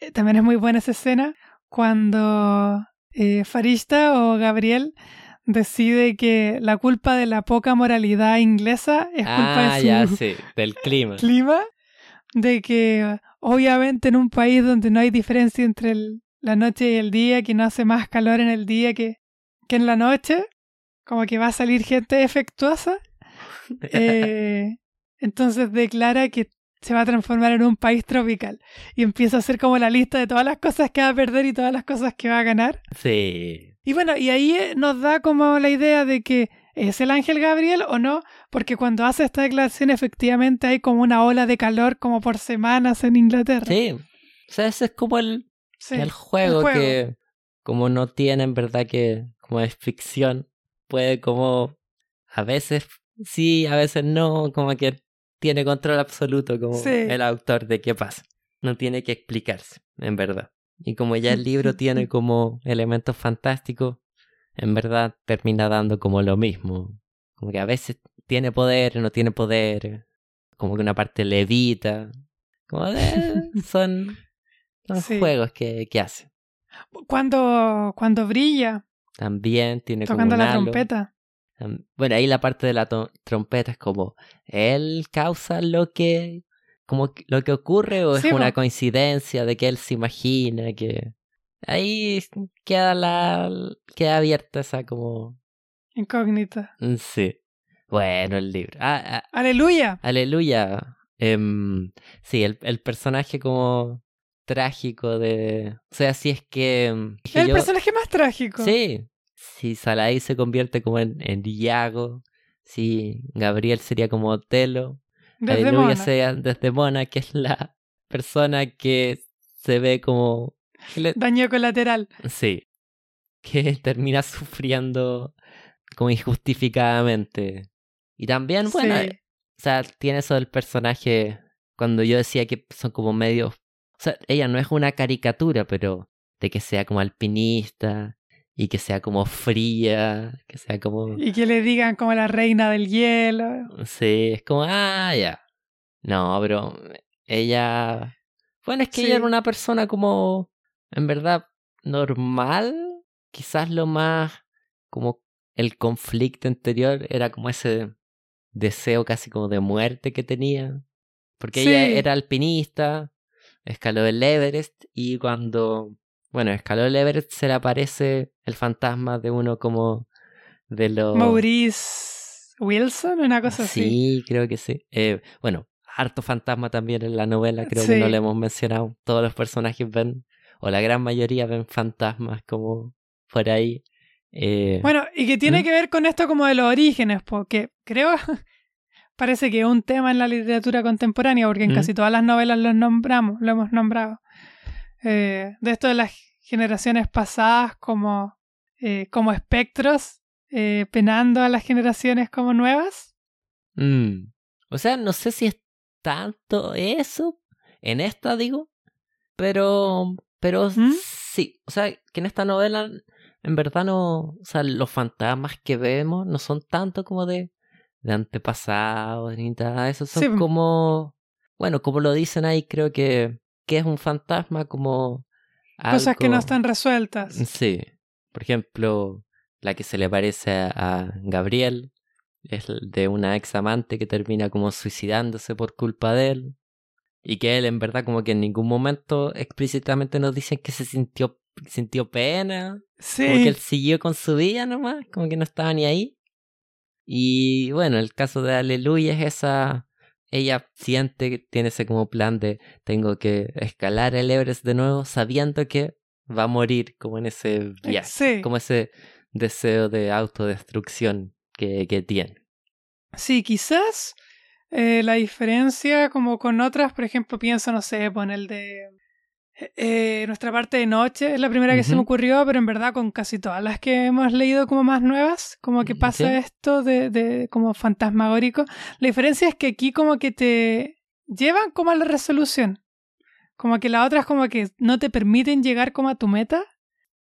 eh, también es muy buena esa escena cuando eh, Farista o Gabriel decide que la culpa de la poca moralidad inglesa es culpa Ah, de su ya sí, del clima. clima, de que obviamente en un país donde no hay diferencia entre el- la noche y el día, que no hace más calor en el día que, que en la noche, como que va a salir gente defectuosa. Eh, entonces declara que se va a transformar en un país tropical y empieza a hacer como la lista de todas las cosas que va a perder y todas las cosas que va a ganar. sí. Y bueno, y ahí eh, nos da como la idea de que es el ángel Gabriel o no, porque cuando hace esta declaración efectivamente hay como una ola de calor como por semanas en Inglaterra. Sí. O sea, ese es como el, Sí, el juego, juego. que como no tiene en verdad que como es ficción, puede como a veces sí, a veces no, como que tiene control absoluto como Sí. el autor de qué pasa. No tiene que explicarse, en verdad. Y como ya el libro tiene como elementos fantásticos, en verdad termina dando como lo mismo. Como que a veces tiene poder, no tiene poder, como que una parte levita. Como de, son, son Sí. juegos que, que hace. Cuando, cuando brilla, También tiene como tocando un la halo. trompeta. Bueno, ahí la parte de la trompeta es como, ¿él causa lo que, como lo que ocurre o es Sí, una po. coincidencia de que él se imagina que... Ahí queda la... queda abierta esa como... Incógnita. mm, Sí. Bueno, el libro. Ah, ah, Aleluya. aleluya. Em, sí, el, el personaje como trágico de... O sea, si es que... em, que el yo- personaje más trágico. Sí, si Saladí se convierte como en, en Iago, si Gabriel sería como Otelo, Desde Aleluya Mona. sea Desdemona, que es la persona que se ve como... Daño colateral. Sí, que termina sufriendo como injustificadamente. Y también, bueno, Sí. o sea, tiene eso del personaje, cuando yo decía que son como medios... O sea, ella no es una caricatura, pero de que sea como alpinista y que sea como fría, que sea como... Y que le digan como la reina del hielo. Sí, es como, ah, ya. No, pero ella... Bueno, es que Sí. ella era una persona como, en verdad, normal. Quizás lo más, como el conflicto interior era como ese deseo casi como de muerte que tenía. Porque ella era alpinista, escaló el Everest y cuando, bueno, escaló el Everest se le aparece el fantasma de uno como de los... Maurice Wilson, una cosa así. Sí, creo que sí. Eh, bueno, harto fantasma también en la novela, creo que no Sí. le hemos mencionado. Todos los personajes ven, o la gran mayoría ven fantasmas como por ahí. Eh, Bueno, y que tiene ¿Mm? que ver con esto como de los orígenes, porque creo, parece que es un tema en la literatura contemporánea, porque en ¿Mm? casi todas las novelas lo nombramos, lo hemos nombrado. Eh, de esto de las generaciones pasadas como, eh, como espectros, eh, penando a las generaciones como nuevas. mm. O sea, no sé si es tanto eso, en esta digo, pero pero ¿Mm? sí, o sea, que en esta novela en verdad no, o sea, los fantasmas que vemos no son tanto como de, de antepasados ni nada, esos son Sí. como, bueno, como lo dicen ahí, creo que, que es un fantasma como... Cosas que no están resueltas. Sí, por ejemplo, la que se le parece a, a Gabriel es de una ex amante que termina como suicidándose por culpa de él. Y que él en verdad como que en ningún momento explícitamente nos dicen que se sintió, sintió pena. Sí. Como que él siguió con su vida nomás, como que no estaba ni ahí. Y bueno, el caso de Aleluya es esa... Ella siente que tiene ese como plan de tengo que escalar el Everest de nuevo sabiendo que va a morir como en ese viaje. Sí. Como ese deseo de autodestrucción que, que tiene. Sí, quizás eh, la diferencia como con otras, por ejemplo, pienso, no sé, en el de eh, nuestra parte de noche, es la primera que se me ocurrió, pero en verdad con casi todas las que hemos leído como más nuevas, como que pasa sí. esto de, de como fantasmagórico. La diferencia es que aquí como que te llevan como a la resolución. Como que las otras como que no te permiten llegar como a tu meta.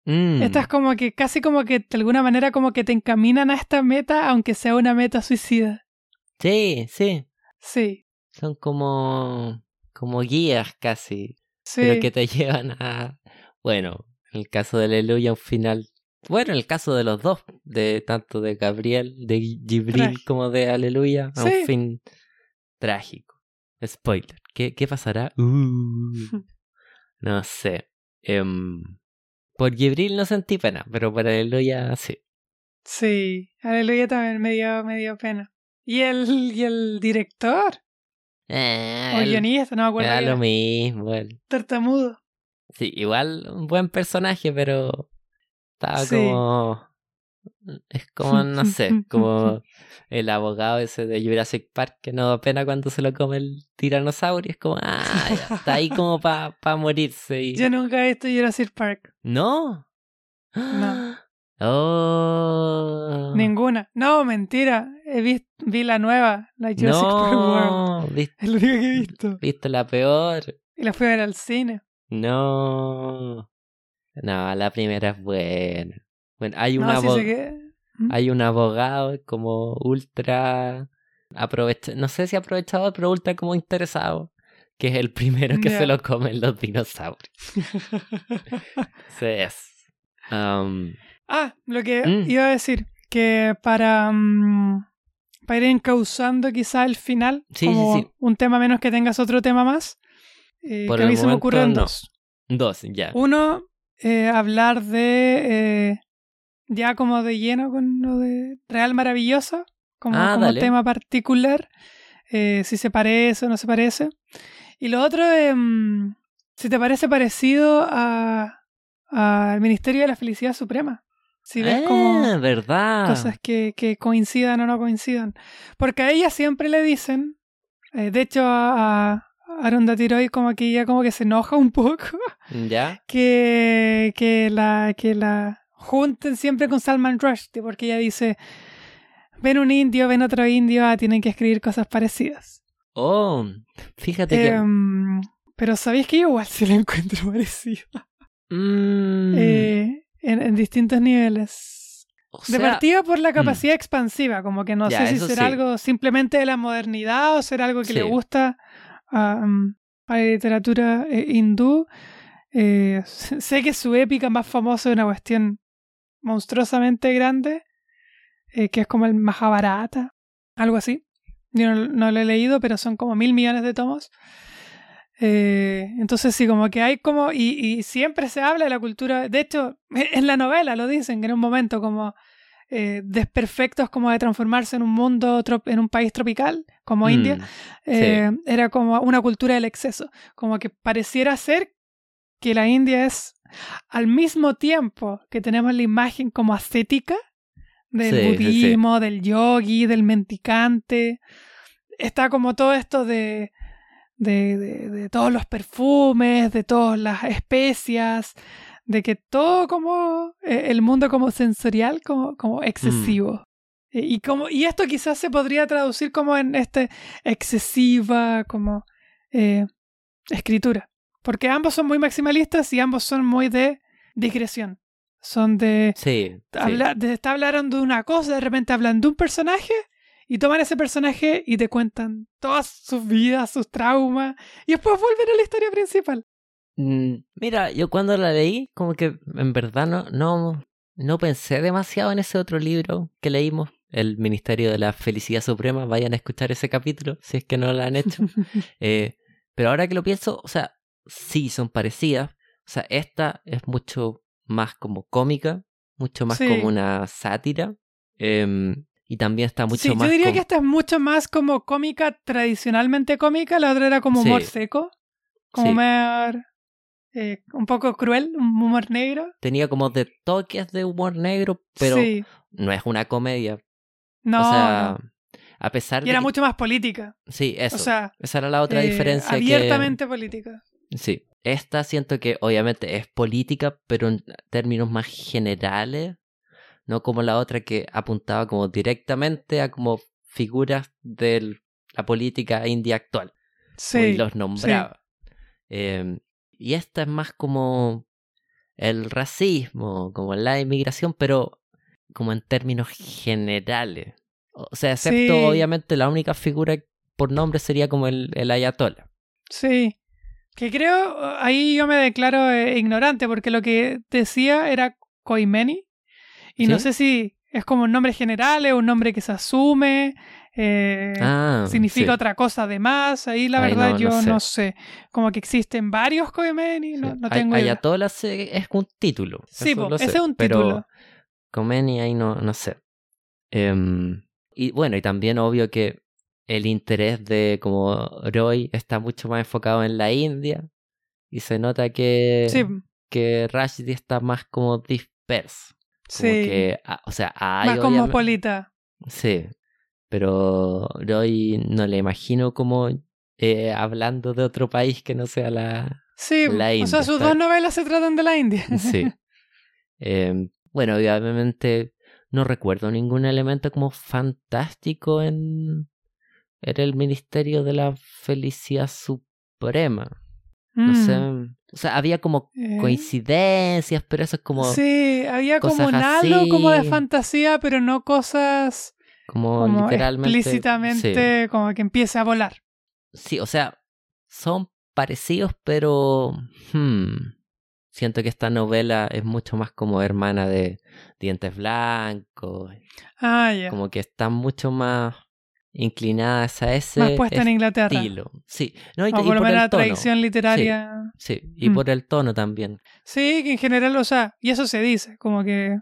Mm, Estas como que casi como que de alguna manera como que te encaminan a esta meta, aunque sea una meta suicida. Sí, sí. Sí, Son como, como guías casi. Sí. pero que te llevan a. Bueno, en el caso de Aleluya, un final. Bueno, en el caso de los dos, de tanto de Gabriel, de Gibril como de Aleluya, a Sí. un fin trágico. Spoiler. ¿Qué, qué pasará? Uh, no sé. Em, por Gibril no sentí pena, pero por Aleluya sí. Sí, Aleluya también me dio, me dio pena. ¿Y el, y el director? Eh, o el- guionista, no me acuerdo. era lo mismo. el- Tartamudo. Sí, igual un buen personaje, pero estaba Sí. como. Es como, no sé, como el abogado ese de Jurassic Park que no da pena cuando se lo come el tiranosaurio. Es como, ah, ya, está ahí como para morirse. Y... Yo nunca he visto Jurassic Park. ¿No? No. Oh. Ninguna. No, mentira. He vis- vi la nueva, la Jurassic Park World. No, viste, Es lo único que he visto. viste la peor. Y la fui a ver al cine. No. No, la primera es buena. Bueno, hay un No. ¿Mm? hay un abogado como ultra aprovecha no sé si aprovechado pero ultra como interesado que es el primero que se lo comen los dinosaurios sí es Um, Ah, lo que Mm. iba a decir, que para, mm, para ir encauzando quizá el final, Sí, como sí. un tema menos que tengas otro tema más, eh, Por que a mí se me ocurren no. dos. dos ya Uno, eh, hablar de, eh, ya como de lleno con lo de Real Maravilloso, como, Ah, como tema particular, eh, si se parece o no se parece. Y lo otro, mm, si te parece parecido a al Ministerio de la Felicidad Suprema. Si ves como ah, verdad cosas que, que coincidan o no coincidan. Porque a ella siempre le dicen, eh, de hecho a, a Aronda Tiroy como que ella como que se enoja un poco, ya que, que, la, que la junten siempre con Salman Rushdie, porque ella dice, ven un indio, ven otro indio, ah, tienen que escribir cosas parecidas. oh fíjate que Em, pero sabéis que yo igual sí la encuentro parecida. mm, Eh, en, en distintos niveles. o De partida por la capacidad expansiva, como que no Ya, sé si será sí. algo simplemente de la modernidad o será algo que le gusta a, um, a la literatura eh, hindú. Eh, sé que su épica más famosa es una cuestión monstruosamente grande, eh, que es como el Mahabharata, algo así. Yo no, no lo he leído, pero son como mil millones de tomos. Eh, entonces sí, como que hay como, y, y siempre se habla de la cultura, de hecho, en la novela lo dicen, que en un momento como eh, desperfectos como de transformarse en un mundo, en un país tropical, como mm, India, eh, era como una cultura del exceso, como que pareciera ser que la India es al mismo tiempo que tenemos la imagen como ascética del Sí, sí, sí. budismo, del yogi, del menticante, está como todo esto de, de, de- de todos los perfumes, de todas las especias, de que todo como eh, el mundo como sensorial, como, como excesivo. Eh, Y, como, y esto quizás se podría traducir como en este excesiva como eh, escritura. Porque ambos son muy maximalistas y ambos son muy de digresión. Son de, Sí. sí. habla- de está hablando de una cosa, de repente hablan de un personaje y toman ese personaje y te cuentan todas sus vidas, sus traumas y después vuelven a la historia principal. Mm, Mira, yo cuando la leí, como que en verdad no, no, no pensé demasiado en ese otro libro que leímos, El Ministerio de la Felicidad Suprema. Vayan a escuchar ese capítulo si es que no lo han hecho. Eh, pero ahora que lo pienso, o sea, sí son parecidas. O sea, esta es mucho más como cómica, mucho más Sí. como una sátira. em, y también está mucho sí, más yo diría como- que esta es mucho más como cómica, tradicionalmente cómica, la otra era como humor Sí. seco, como Sí. humor eh, un poco cruel, un humor negro. tenía como de toques de humor negro, pero no es una comedia. no, o sea, a pesar y de era que- mucho más política, Sí, eso. o sea, Esa era la otra eh, diferencia. que- abiertamente política. Sí. Esta siento que obviamente es política, pero en términos más generales, no como la otra que apuntaba como directamente a como figuras de la política india actual. Sí, y los nombraba. Eh, y esta es más como el racismo, como la inmigración, pero como en términos generales. O sea, excepto Sí. obviamente la única figura por nombre sería como el, el ayatollah. sí. Que creo, ahí yo me declaro eh, ignorante porque lo que decía era Koimeni y no sé si es como un nombre general, es un nombre que se asume, eh, Ah, significa sí. otra cosa además. Ahí la verdad no- no yo sé. no sé. Como que existen varios Koimeni, no, Sí. no Ay- tengo idea. Ayatollah se- es un título. Sí, po, ese sé, es un título. Khomeini ahí no, no sé. Em, y bueno, y también obvio que el interés de como Roy está mucho más enfocado en la India y se nota que, Sí, que Rushdie está más como disperso. Como sí. que, ah, o sea, hay Más cosmopolita. Sí, pero Roy no le imagino como eh, hablando de otro país que no sea la, Sí, La o India, sea, sus dos novelas se tratan de la India. Sí. Em, bueno, obviamente no recuerdo ningún elemento como fantástico en, en el Ministerio de la Felicidad Suprema. No sé. O sea, había como Eh, coincidencias, pero eso es como, Sí, había como un halo como de así. fantasía, pero no cosas como, como literalmente. explícitamente como que empiece a volar. Sí. o sea, son parecidos, pero. hmm, siento que esta novela es mucho más como hermana de Dientes Blancos. Ah, ya. como que están mucho más inclinadas a ese Más puesta en Inglaterra. estilo. Sí, no, y, O y por lo por menos la el tono. tradición literaria. Sí, y Mm. por el tono también. Sí, que en general, o sea, y eso se dice, como que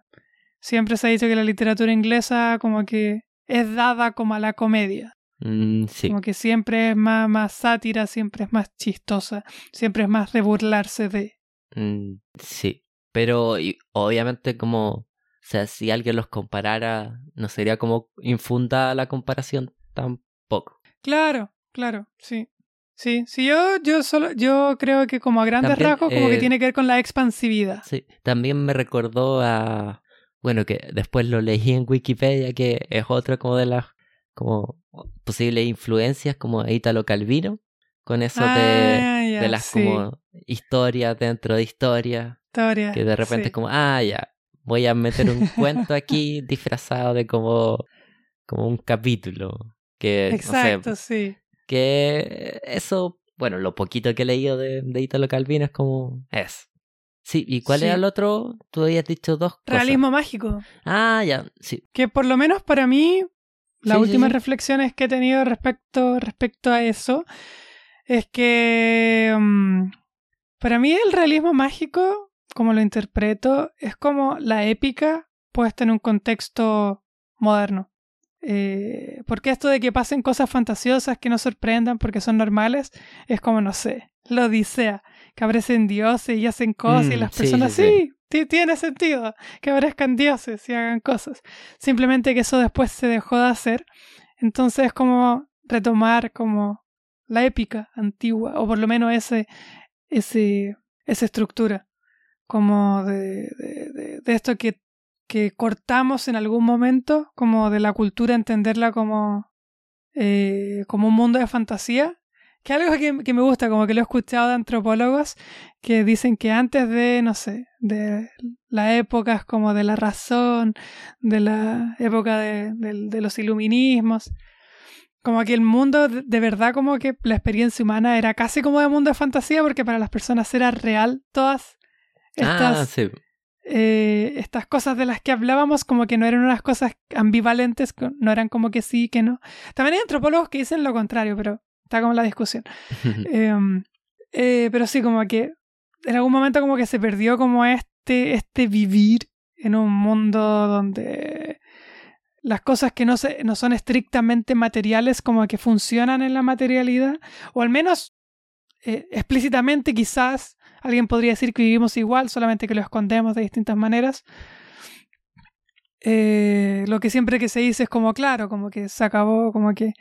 siempre se ha dicho que la literatura inglesa como que es dada como a la comedia. Mm, sí, Como que siempre es más, más sátira, siempre es más chistosa, siempre es más de burlarse de. mm, sí. Pero y- obviamente como, o sea, si alguien los comparara, no sería como infundada la comparación tampoco. Claro, claro, sí. Sí, sí, yo, yo solo, yo creo que como a grandes También, rasgos, como que eh, tiene que ver con la expansividad. Sí, también me recordó a, bueno, que después lo leí en Wikipedia, que es otra como de las como posibles influencias, como Italo Calvino, con eso de, Ah, ya, de las sí, como historias dentro de historias, historia, que de repente sí. es como, ah, ya, voy a meter un cuento aquí disfrazado de como, como un capítulo. Que, no sé, Exacto, sí. que eso, bueno, lo poquito que he leído de, de Italo Calvino es como es. Sí, ¿y cuál Sí. era el otro? Tú habías dicho dos cosas. Realismo mágico. Ah, ya, sí. Que por lo menos para mí, las Sí, últimas sí. reflexiones que he tenido respecto, respecto a eso, es que mm, para mí el realismo mágico, como lo interpreto, es como la épica puesta en un contexto moderno. Eh, porque esto de que pasen cosas fantasiosas que no sorprendan porque son normales, es como, no sé, la Odisea, que aparecen dioses y hacen cosas y Mm, las personas, sí, sí, sí. ti- tiene sentido que aparezcan dioses y hagan cosas. Simplemente que eso después se dejó de hacer. Entonces es como retomar como la épica antigua, o por lo menos ese, ese, esa estructura, como de, de, de- de esto que, que cortamos en algún momento, como de la cultura, entenderla como, eh, como un mundo de fantasía, Que algo que, que me gusta, como que lo he escuchado de antropólogos que dicen que antes de, no sé, de las épocas como de la razón, de la época de, de- de los iluminismos, como que el mundo de verdad como que la experiencia humana era casi como de mundo de fantasía porque para las personas era real todas estas, Ah, sí. Eh, estas cosas de las que hablábamos como que no eran unas cosas ambivalentes, no eran como que sí, que no. También hay antropólogos que dicen lo contrario, pero está como la discusión. Em, eh, pero sí, como que en algún momento como que se perdió como este, este vivir en un mundo donde las cosas que no, se, no son estrictamente materiales como que funcionan en la materialidad, o al menos eh, explícitamente quizás alguien podría decir que vivimos igual, solamente que lo escondemos de distintas maneras. Eh, lo que siempre que se dice es como claro, como que se acabó, como que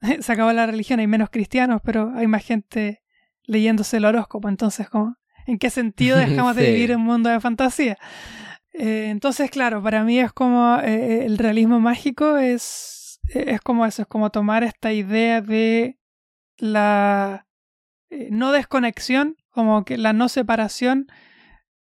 se acabó la religión, hay menos cristianos, pero hay más gente leyéndose el horóscopo, entonces como, ¿en qué sentido dejamos de vivir en un mundo de fantasía? Eh, entonces, claro, para mí es como eh, el realismo mágico es, es como eso, es como tomar esta idea de la eh, no desconexión, como que la no separación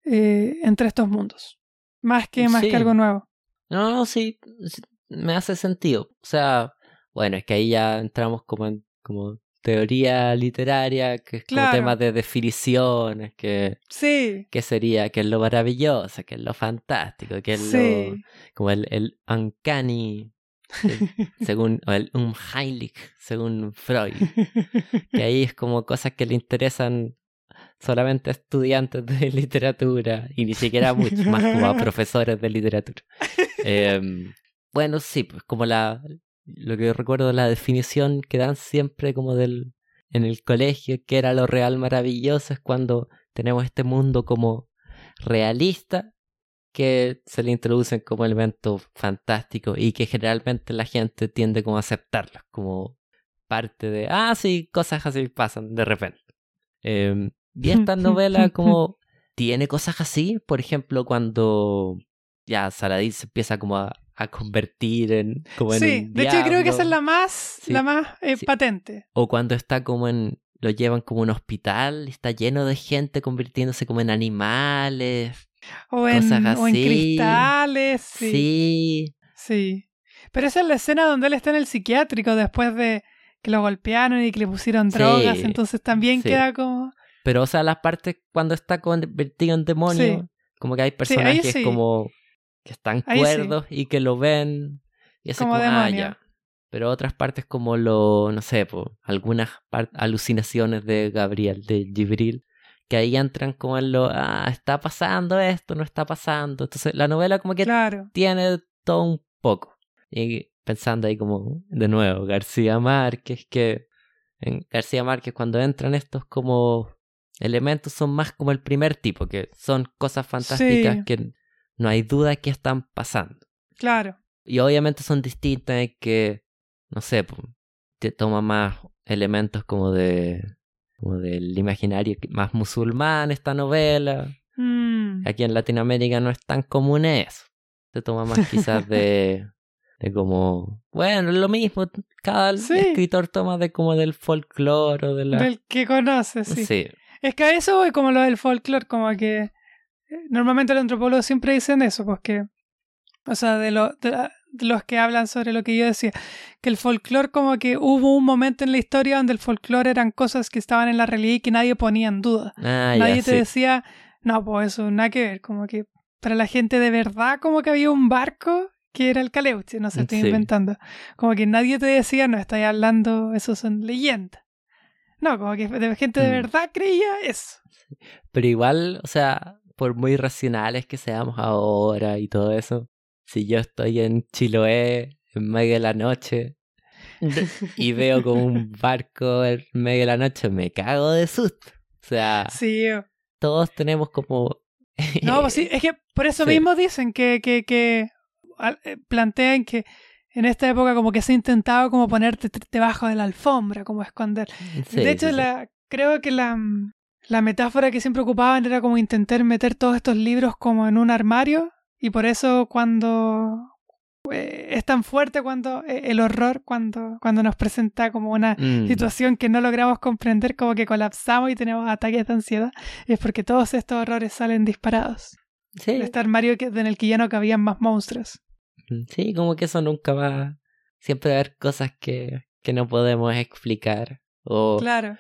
eh, entre estos mundos, más que, más Sí. que algo nuevo. No, no, sí, sí, me hace sentido. O sea, bueno, es que ahí ya entramos como en como teoría literaria, que es como temas de definiciones, que Sí, qué sería, qué es lo maravilloso, qué es lo fantástico, qué es lo como el, el uncanny, según o el unheilig, según Freud. Que ahí es como cosas que le interesan solamente a estudiantes de literatura y ni siquiera a muchos, más como a profesores de literatura. Em, bueno, sí, pues como la lo que yo recuerdo la definición que dan siempre como del en el colegio que era lo real maravilloso es cuando tenemos este mundo como realista que se le introducen como elementos fantásticos y que generalmente la gente tiende como a aceptarlos como parte de ah sí cosas así pasan de repente Em, y esta novela como tiene cosas así por ejemplo cuando ya Saladin se empieza como a, a convertir en como en Sí, de hecho creo que esa es la más, Sí, la más eh, sí. patente. O cuando está como en. Lo llevan como a un hospital, está lleno de gente convirtiéndose como en animales. O en, Cosas o en así. cristales, sí, Sí. sí. Pero esa es la escena donde él está en el psiquiátrico después de que lo golpearon y que le pusieron drogas, entonces también queda como... Pero, o sea, las partes cuando está convertido en demonio, Sí. como que hay personajes sí. como que están Ahí cuerdos y que lo ven. Y así Como como, ah, ya. Pero otras partes como lo, no sé, po, algunas alucinaciones de Gabriel, de Gibril, que ahí entran como en lo, ah, está pasando esto, no está pasando. Entonces la novela como que Claro, tiene todo un poco. Y pensando ahí como, de nuevo, García Márquez, que en García Márquez cuando entran estos como elementos son más como el primer tipo, que son cosas fantásticas Sí. que no hay duda que están pasando. claro. Y obviamente son distintas en que, no sé, te toma más elementos como de como del imaginario más musulmán esta novela. Mm, Aquí en Latinoamérica no es tan común eso. Se toma más quizás de, de como, bueno, es lo mismo, cada Sí. escritor toma de como del folclore o de la... Del que conoces, sí. sí. Es que a eso voy como lo del folclore, como que eh, normalmente los antropólogos siempre dicen eso, pues que, o sea, de, lo, de, la- de los que hablan sobre lo que yo decía, que el folclore como que hubo un momento en la historia donde el folclore eran cosas que estaban en la realidad y que nadie ponía en duda. Ah, nadie ya, te sí. decía, no, pues eso, nada que ver, como que para la gente de verdad como que había un barco que era el Caleuche, no sé, estoy Sí. inventando. Como que nadie te decía, no, estáis hablando, eso son leyendas. No, como que de gente de Mm. verdad creía eso. Pero igual, o sea, por muy racionales que seamos ahora y todo eso, si yo estoy en Chiloé en medio de la noche y veo como un barco en medio de la noche, me cago de susto. O sea, Sí. todos tenemos como... No, pues sí, es que por eso Sí. mismo dicen que, que, que eh, plantean que en esta época como que se ha intentado como ponerte debajo de la alfombra, como esconder. Sí, de hecho, sí, sí. la, creo que la, la metáfora que siempre ocupaban era como intentar meter todos estos libros como en un armario y por eso cuando, eh, es tan fuerte cuando eh, el horror cuando, cuando nos presenta como una Mm. situación que no logramos comprender, como que colapsamos y tenemos ataques de ansiedad, es porque todos estos horrores salen disparados. Sí, De estar Mario que- en el que ya no cabían más monstruos. Sí, como que eso nunca va. Siempre va a haber cosas que, que no podemos explicar. O, Claro.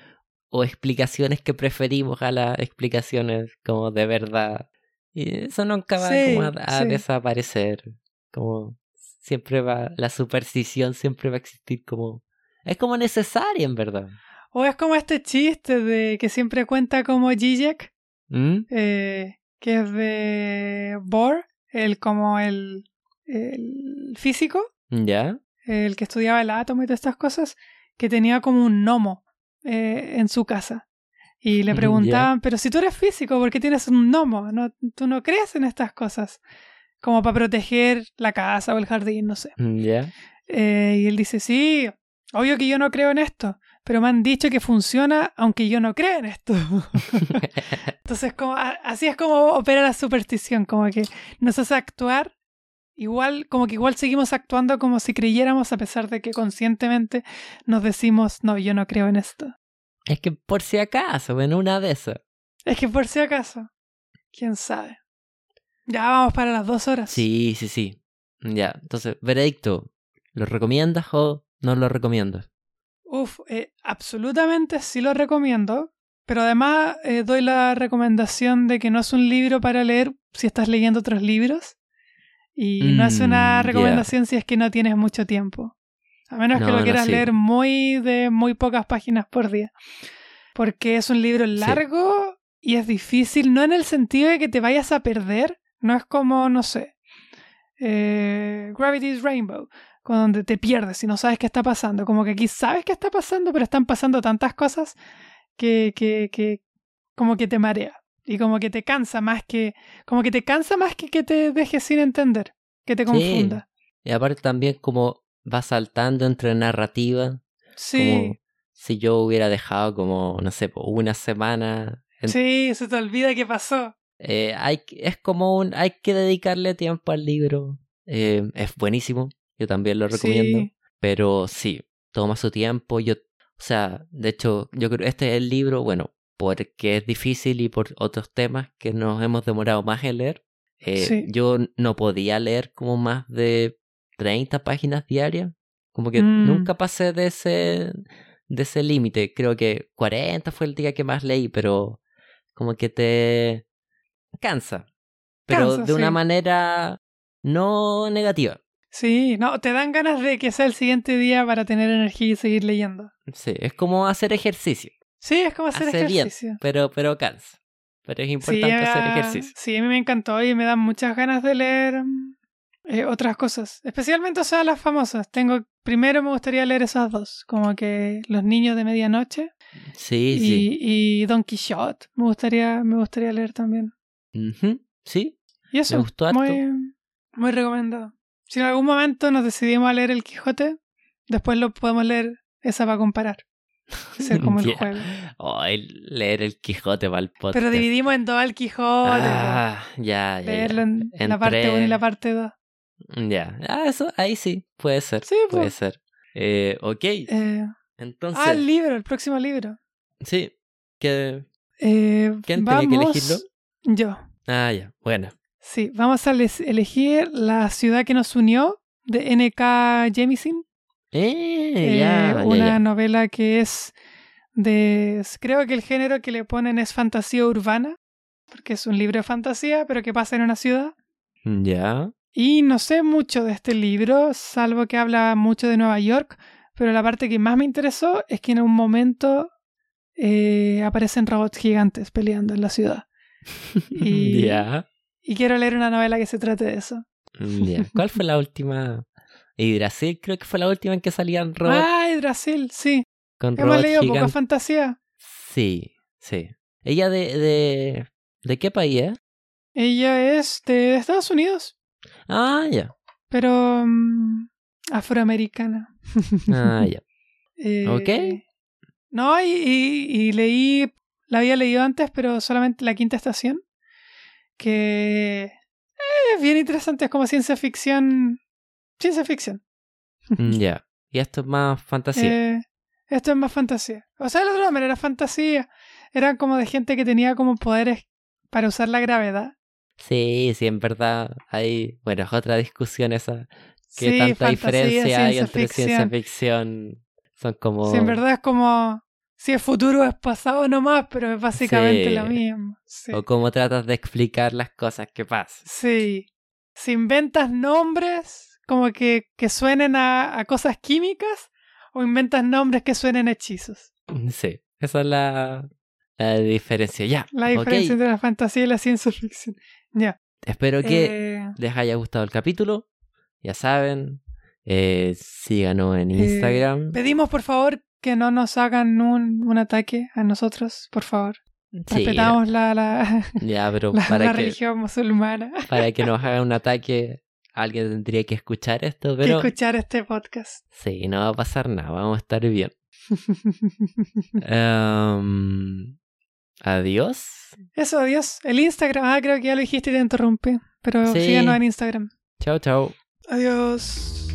o explicaciones que preferimos a las explicaciones como de verdad. Y eso nunca va Sí, como a, a sí. desaparecer. Como siempre va, la superstición siempre va a existir como... Es como necesaria en verdad. O es como este chiste de que siempre cuenta como Zizek, ¿Mm? eh, que es de Bohr, el como el, el físico, ¿Ya? el que estudiaba el átomo y todas estas cosas, que tenía como un gnomo eh, en su casa. Y le Ya. preguntaban, pero si tú eres físico, ¿por qué tienes un gnomo? ¿No, tú no crees en estas cosas. Como para proteger la casa o el jardín, no sé. ¿Ya? Eh, y él dice, sí, obvio que yo no creo en esto, pero me han dicho que funciona aunque yo no creo en esto. Entonces, como, así es como opera la superstición, como que nos hace actuar igual, como que igual seguimos actuando como si creyéramos a pesar de que conscientemente nos decimos, no, yo no creo en esto. Es que por si acaso, en una de esas. Es que por si acaso, quién sabe. Ya vamos para las dos horas. Sí, sí, sí. Ya, entonces, veredicto, ¿lo recomiendas o no lo recomiendas? Uf, eh, absolutamente sí lo recomiendo, pero además eh, doy la recomendación de que no es un libro para leer si estás leyendo otros libros y no es Mm, una ya. recomendación si es que no tienes mucho tiempo. A menos que lo no, quieras sí. leer muy de muy pocas páginas por día. Porque es un libro largo y es difícil, no en el sentido de que te vayas a perder, no es como, no sé, eh, Gravity's Rainbow, con donde te pierdes y no sabes qué está pasando. Como que aquí sabes qué está pasando, pero están pasando tantas cosas que, que, que como que te marea. Y como que te cansa más que. Como que te cansa más que que te dejes sin entender. Que te confunda. Y aparte también como va saltando entre narrativa, Sí. como si yo hubiera dejado como, no sé, una semana. en- Sí, se te olvida qué pasó. Eh, hay, es como un, hay que dedicarle tiempo al libro. Eh, es buenísimo, yo también lo recomiendo. Sí. Pero sí, toma su tiempo. Yo, o sea, de hecho, yo creo que este es el libro, bueno, porque es difícil y por otros temas que nos hemos demorado más en leer. eh, Sí. Yo no podía leer como más de 30 páginas diarias. Como que Mm. nunca pasé de ese, de ese límite. Creo que 40 fue el día que más leí, pero como que te cansa. Pero Cansa, de una sí. manera no negativa. Sí, no, te dan ganas de que sea el siguiente día para tener energía y seguir leyendo. Sí, es como hacer ejercicio. Sí, es como hacer Hace bien, ejercicio. pero, pero cansa. Pero es Sí, importante hacer ejercicio. Sí, a mí me encantó y me dan muchas ganas de leer mm, eh, otras cosas. Especialmente, o sea, las famosas. Tengo, primero me gustaría leer esas dos, como que Los niños de medianoche Sí, y, sí. y Don Quixote. Me gustaría, me gustaría leer también. Sí, Y eso, me gustó harto. muy, muy recomendado. Si en algún momento nos decidimos a leer El Quijote, después lo podemos leer esa para comparar. Es como el juego. Ay, leer el Quijote para el podcast. Pero dividimos en dos el Quijote. Ah, ya, ya, ya. leerlo en la parte 1 y la parte 2. Ya, ah, eso, ahí sí, puede ser. Sí, puede pues. ser. Eh, ok, Eh, entonces, ah, el libro, el próximo libro. sí, que... Eh, ¿Quién tenía que vamos- elegirlo? Yo. Ah, ya, bueno. Sí, vamos a elegir La ciudad que nos unió de N.K. Jemisin. Eh, Eh, ya, una ya. novela que es de... Creo que el género que le ponen es fantasía urbana, porque es un libro de fantasía, pero que pasa en una ciudad. Ya. Y no sé mucho de este libro, salvo que habla mucho de Nueva York, pero la parte que más me interesó es que en un momento eh, aparecen robots gigantes peleando en la ciudad. Y- Ya. Y quiero leer una novela que se trate de eso. Ya. ¿Cuál fue la última? Yggdrasil creo que fue la última en que salían robots ¡Ay, Brasil! Sí. con Hemos robots leído poca gigantes. fantasía. Sí, sí. ¿Ella de, de, de qué país es? Ella es de Estados Unidos, Ah, ya. pero mm, afroamericana. Ah, ya. Eh, Ok. No, y, y- y leí, la había leído antes, pero solamente la quinta estación, que eh, es bien interesante, es como ciencia ficción ciencia ficción. Mm, Ya. Y esto es más fantasía. Eh, esto es más fantasía. O sea, el otro también era fantasía. Eran como de gente que tenía como poderes para usar la gravedad. Sí, sí, en verdad hay, bueno, es otra discusión esa. ¿Qué Sí, tanta fantasía, diferencia hay ciencia entre ciencia ficción. ficción? Son como... Sí, en verdad es como si es futuro o es pasado nomás, pero es básicamente Sí. lo mismo. Sí. O cómo tratas de explicar las cosas que pasan. Sí. Si inventas nombres como que, que suenen a, a cosas químicas o inventas nombres que suenen a hechizos. Sí, esa es la, la diferencia. Ya, La diferencia entre la fantasía y la ciencia ficción. Ya. Espero que Eh, les haya gustado el capítulo. Ya saben, eh, síganos en Eh, Instagram. pedimos por favor que no nos hagan un, un ataque a nosotros, por favor. Sí, Respetamos la, la, ya, pero la- para la que, religión musulmana. para que nos haga un ataque, alguien tendría que escuchar esto, que pero escuchar este podcast. sí, no va a pasar nada, vamos a estar bien. Em, adiós. Eso, adiós. El Instagram, ah, creo que ya lo dijiste y te interrumpí. Pero Sí. síganos en Instagram. Chao, chao. Adiós.